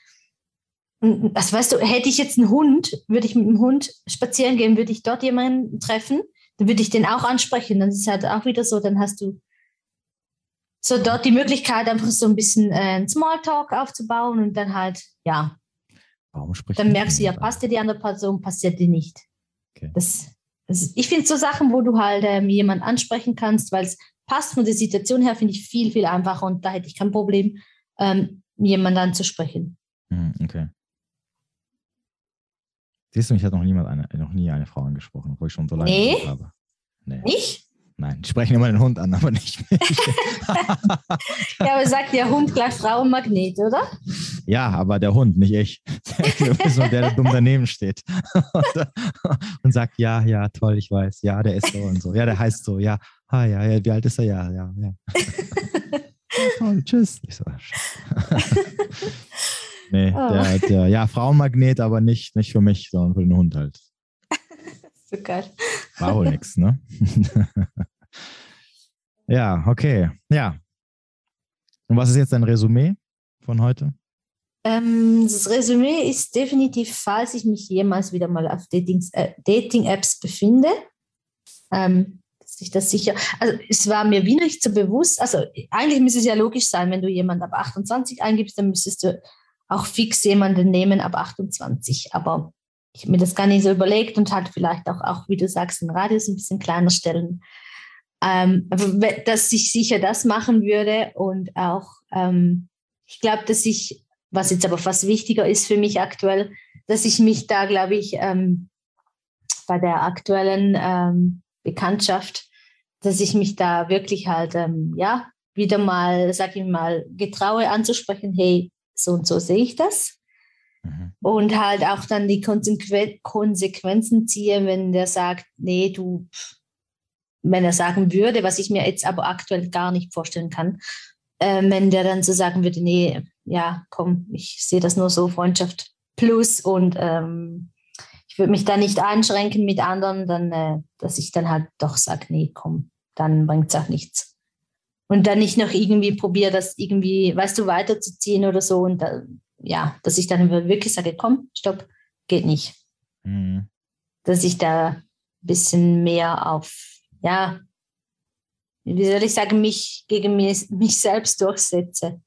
das weißt du, hätte ich jetzt einen Hund, würde ich mit dem Hund spazieren gehen, würde ich dort jemanden treffen, dann würde ich den auch ansprechen. Dann ist es halt auch wieder so, dann hast du so dort die Möglichkeit, einfach so ein bisschen äh, einen Smalltalk aufzubauen und dann halt, ja. Warum spricht Dann merkst du, ja, passt dir die andere Person, passiert dir nicht. Okay. Das, das, ich finde so Sachen, wo du halt ähm, jemanden ansprechen kannst, weil es passt von der Situation her, finde ich viel, viel einfacher und da hätte ich kein Problem, ähm, jemanden anzusprechen. Hm, okay. Siehst du, mich hat noch niemand eine, noch nie eine Frau angesprochen, obwohl ich schon so lange nee. habe. Nee. Nicht? Nein, sprechen immer den Hund an, aber nicht mich. ja, aber sagt der Hund gleich Frauenmagnet, oder? Ja, aber der Hund, nicht ich. so der, der dumm daneben steht und, sagt, ja, ja, toll, ich weiß, ja, der ist so und so, ja, der heißt so, ja, ah, ja, ja, wie alt ist er, ja, ja, ja. toll, tschüss. Ich so, Nee, oh. der, der, ja, Frauenmagnet, aber nicht, nicht für mich, sondern für den Hund halt. so geil. War wohl nix, ne? ja, okay. Ja. Und was ist jetzt dein Resümee von heute? Ähm, das Resümee ist definitiv, falls ich mich jemals wieder mal auf äh, Dating-Apps befinde, ähm, dass ich das sicher, also es war mir wie nicht so bewusst, also eigentlich müsste es ja logisch sein, wenn du jemanden ab 28 eingibst, dann müsstest du auch fix jemanden nehmen ab 28. Aber ich habe mir das gar nicht so überlegt und halt vielleicht auch, auch wie du sagst, den Radius ein bisschen kleiner stellen. Ähm, dass ich sicher das machen würde und auch, ähm, ich glaube, dass ich, was jetzt aber fast wichtiger ist für mich aktuell, dass ich mich da, glaube ich, ähm, bei der aktuellen ähm, Bekanntschaft, dass ich mich da wirklich halt, ähm, ja, wieder mal, sag ich mal, getraue anzusprechen, hey, so und so sehe ich das. Mhm. Und halt auch dann die Konsequen Konsequenzen ziehe, wenn der sagt, nee, du, wenn er sagen würde, was ich mir jetzt aber aktuell gar nicht vorstellen kann, äh, wenn der dann so sagen würde, nee, ja, komm, ich sehe das nur so, Freundschaft plus und ähm, ich würde mich da nicht einschränken mit anderen, dann, äh, dass ich dann halt doch sage, nee, komm, dann bringt es auch nichts und dann nicht noch irgendwie probiere, das irgendwie, weißt du, weiterzuziehen oder so. Und da, ja, dass ich dann wirklich sage, komm, stopp, geht nicht. Mhm. Dass ich da ein bisschen mehr auf, ja, wie soll ich sagen, mich gegen mich, mich selbst durchsetze.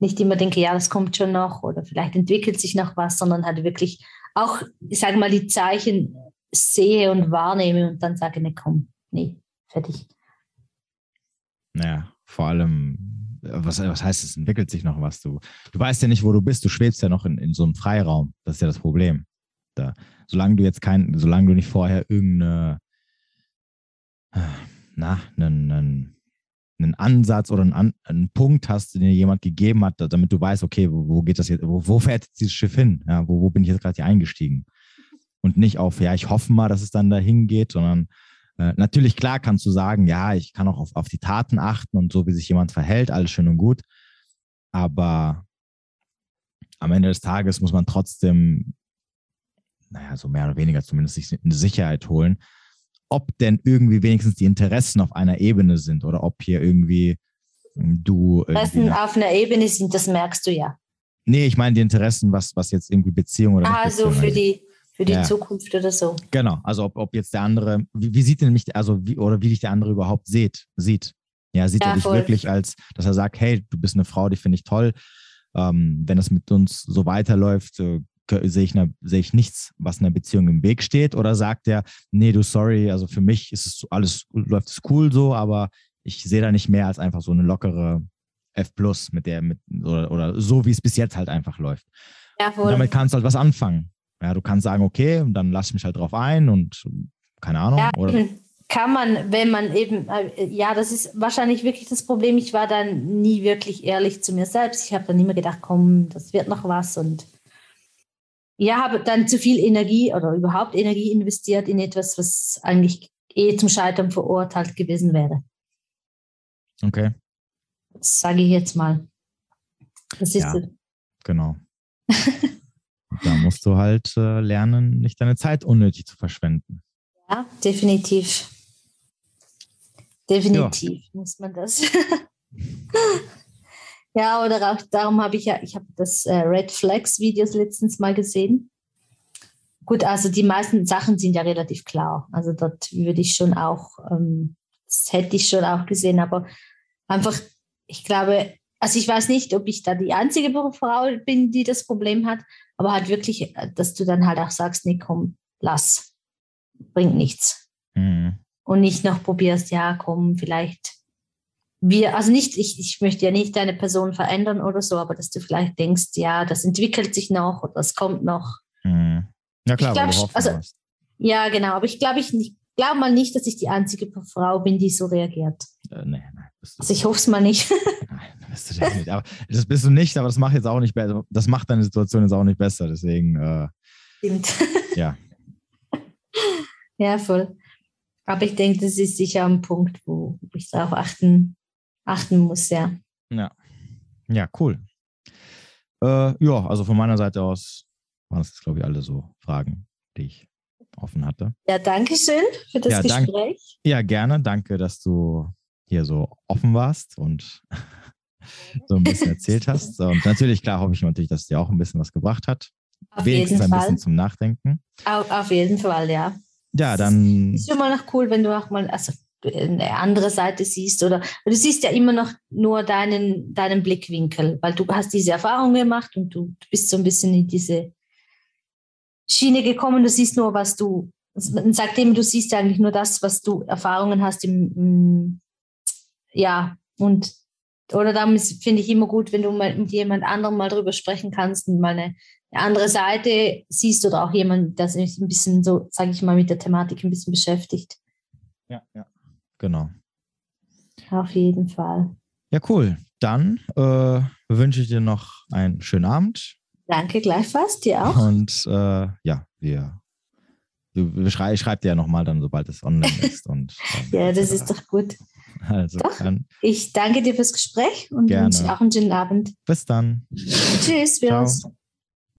Nicht immer denke, ja, das kommt schon noch oder vielleicht entwickelt sich noch was, sondern halt wirklich auch, ich sage mal, die Zeichen sehe und wahrnehme und dann sage, ne, komm, nee, fertig. Naja, vor allem, was, was heißt es, entwickelt sich noch was? Du, du weißt ja nicht, wo du bist, du schwebst ja noch in, in so einem Freiraum. Das ist ja das Problem. Da, solange du jetzt kein, solange du nicht vorher irgendeine, na, einen, einen, einen Ansatz oder einen, einen Punkt hast, den dir jemand gegeben hat, damit du weißt, okay, wo, wo geht das jetzt, wo, wo fährt jetzt dieses Schiff hin? Ja, wo, wo bin ich jetzt gerade hier eingestiegen? Und nicht auf, ja, ich hoffe mal, dass es dann dahin geht, sondern äh, natürlich, klar, kannst du sagen, ja, ich kann auch auf, auf die Taten achten und so, wie sich jemand verhält, alles schön und gut. Aber am Ende des Tages muss man trotzdem, naja, so mehr oder weniger zumindest sich eine Sicherheit holen, ob denn irgendwie wenigstens die Interessen auf einer Ebene sind oder ob hier irgendwie hm, du. Interessen auf einer Ebene sind, das merkst du ja. Nee, ich meine die Interessen, was, was jetzt irgendwie Beziehung oder. Ah, so für die, für die ja. Zukunft oder so. Genau, also ob, ob jetzt der andere, wie, wie sieht denn mich, also wie, oder wie dich der andere überhaupt sieht, sieht. Ja, sieht ja, er dich voll. wirklich als, dass er sagt, hey, du bist eine Frau, die finde ich toll. Ähm, wenn es mit uns so weiterläuft, äh, sehe ich, seh ich nichts, was einer Beziehung im Weg steht? Oder sagt er, nee, du sorry, also für mich ist es alles, läuft es cool so, aber ich sehe da nicht mehr als einfach so eine lockere F Plus mit der, mit, oder, oder so, wie es bis jetzt halt einfach läuft. Ja, voll. Und damit kannst du halt was anfangen. Ja, du kannst sagen, okay, und dann lass ich mich halt drauf ein und keine Ahnung. Ja, oder? kann man, wenn man eben, äh, ja, das ist wahrscheinlich wirklich das Problem. Ich war dann nie wirklich ehrlich zu mir selbst. Ich habe dann immer gedacht, komm, das wird noch was und ja, habe dann zu viel Energie oder überhaupt Energie investiert in etwas, was eigentlich eh zum Scheitern verurteilt gewesen wäre. Okay. Das sage ich jetzt mal. Das ist ja, genau. da musst du halt äh, lernen, nicht deine Zeit unnötig zu verschwenden. Ja, definitiv. Definitiv ja. muss man das. ja, oder auch darum habe ich ja, ich habe das äh, Red Flags Videos letztens mal gesehen. Gut, also die meisten Sachen sind ja relativ klar. Also dort würde ich schon auch, ähm, das hätte ich schon auch gesehen, aber einfach, ich glaube, also ich weiß nicht, ob ich da die einzige Frau bin, die das Problem hat, aber halt wirklich, äh, dass du dann halt auch sagst, nee, komm, lass, bringt nichts. Mhm. Und nicht noch probierst, ja, komm, vielleicht wir, also nicht, ich, ich möchte ja nicht deine Person verändern oder so, aber dass du vielleicht denkst, ja, das entwickelt sich noch oder das kommt noch. Mhm. Ja klar, ich glaub, also, ja, genau, aber ich glaube ich nicht, glaube mal nicht, dass ich die einzige Frau bin, die so reagiert. Äh, nee, nein. Also ich hoffe es mal nicht. Nein, bist du nicht. Aber das bist du nicht, aber das macht jetzt auch nicht besser. Das macht deine Situation jetzt auch nicht besser. Deswegen. Äh, Stimmt. Ja. ja, voll. Aber ich denke, das ist sicher ein Punkt, wo ich darauf achten, achten muss, ja. Ja. Ja, cool. Äh, ja, also von meiner Seite aus waren das, glaube ich, alle so Fragen, die ich offen hatte. Ja, danke schön für das ja, Gespräch. Ja, gerne. Danke, dass du hier so offen warst und so ein bisschen erzählt hast. Und natürlich, klar, hoffe ich natürlich, dass es dir auch ein bisschen was gebracht hat. Auf Wenigstens ein bisschen zum Nachdenken. Auf, auf jeden Fall, ja. Ja, dann. Es ist immer noch cool, wenn du auch mal also eine andere Seite siehst oder du siehst ja immer noch nur deinen, deinen Blickwinkel, weil du hast diese Erfahrung gemacht und du, du bist so ein bisschen in diese Schiene gekommen. Du siehst nur, was du, eben, du siehst ja eigentlich nur das, was du Erfahrungen hast im, im ja, und oder dann finde ich immer gut, wenn du mal mit jemand anderem mal drüber sprechen kannst und mal eine, eine andere Seite siehst oder auch jemand, der sich ein bisschen so, sage ich mal, mit der Thematik ein bisschen beschäftigt. Ja, ja, genau. Auf jeden Fall. Ja, cool. Dann äh, wünsche ich dir noch einen schönen Abend. Danke gleichfalls, dir auch. Und äh, ja, wir, wir schrei, ich schreibe dir ja nochmal dann, sobald es online ist. Und, ähm, ja, das ist doch gut. Also Doch, ich danke dir fürs Gespräch und gerne. wünsche auch einen schönen Abend. Bis dann. Tschüss, wir uns.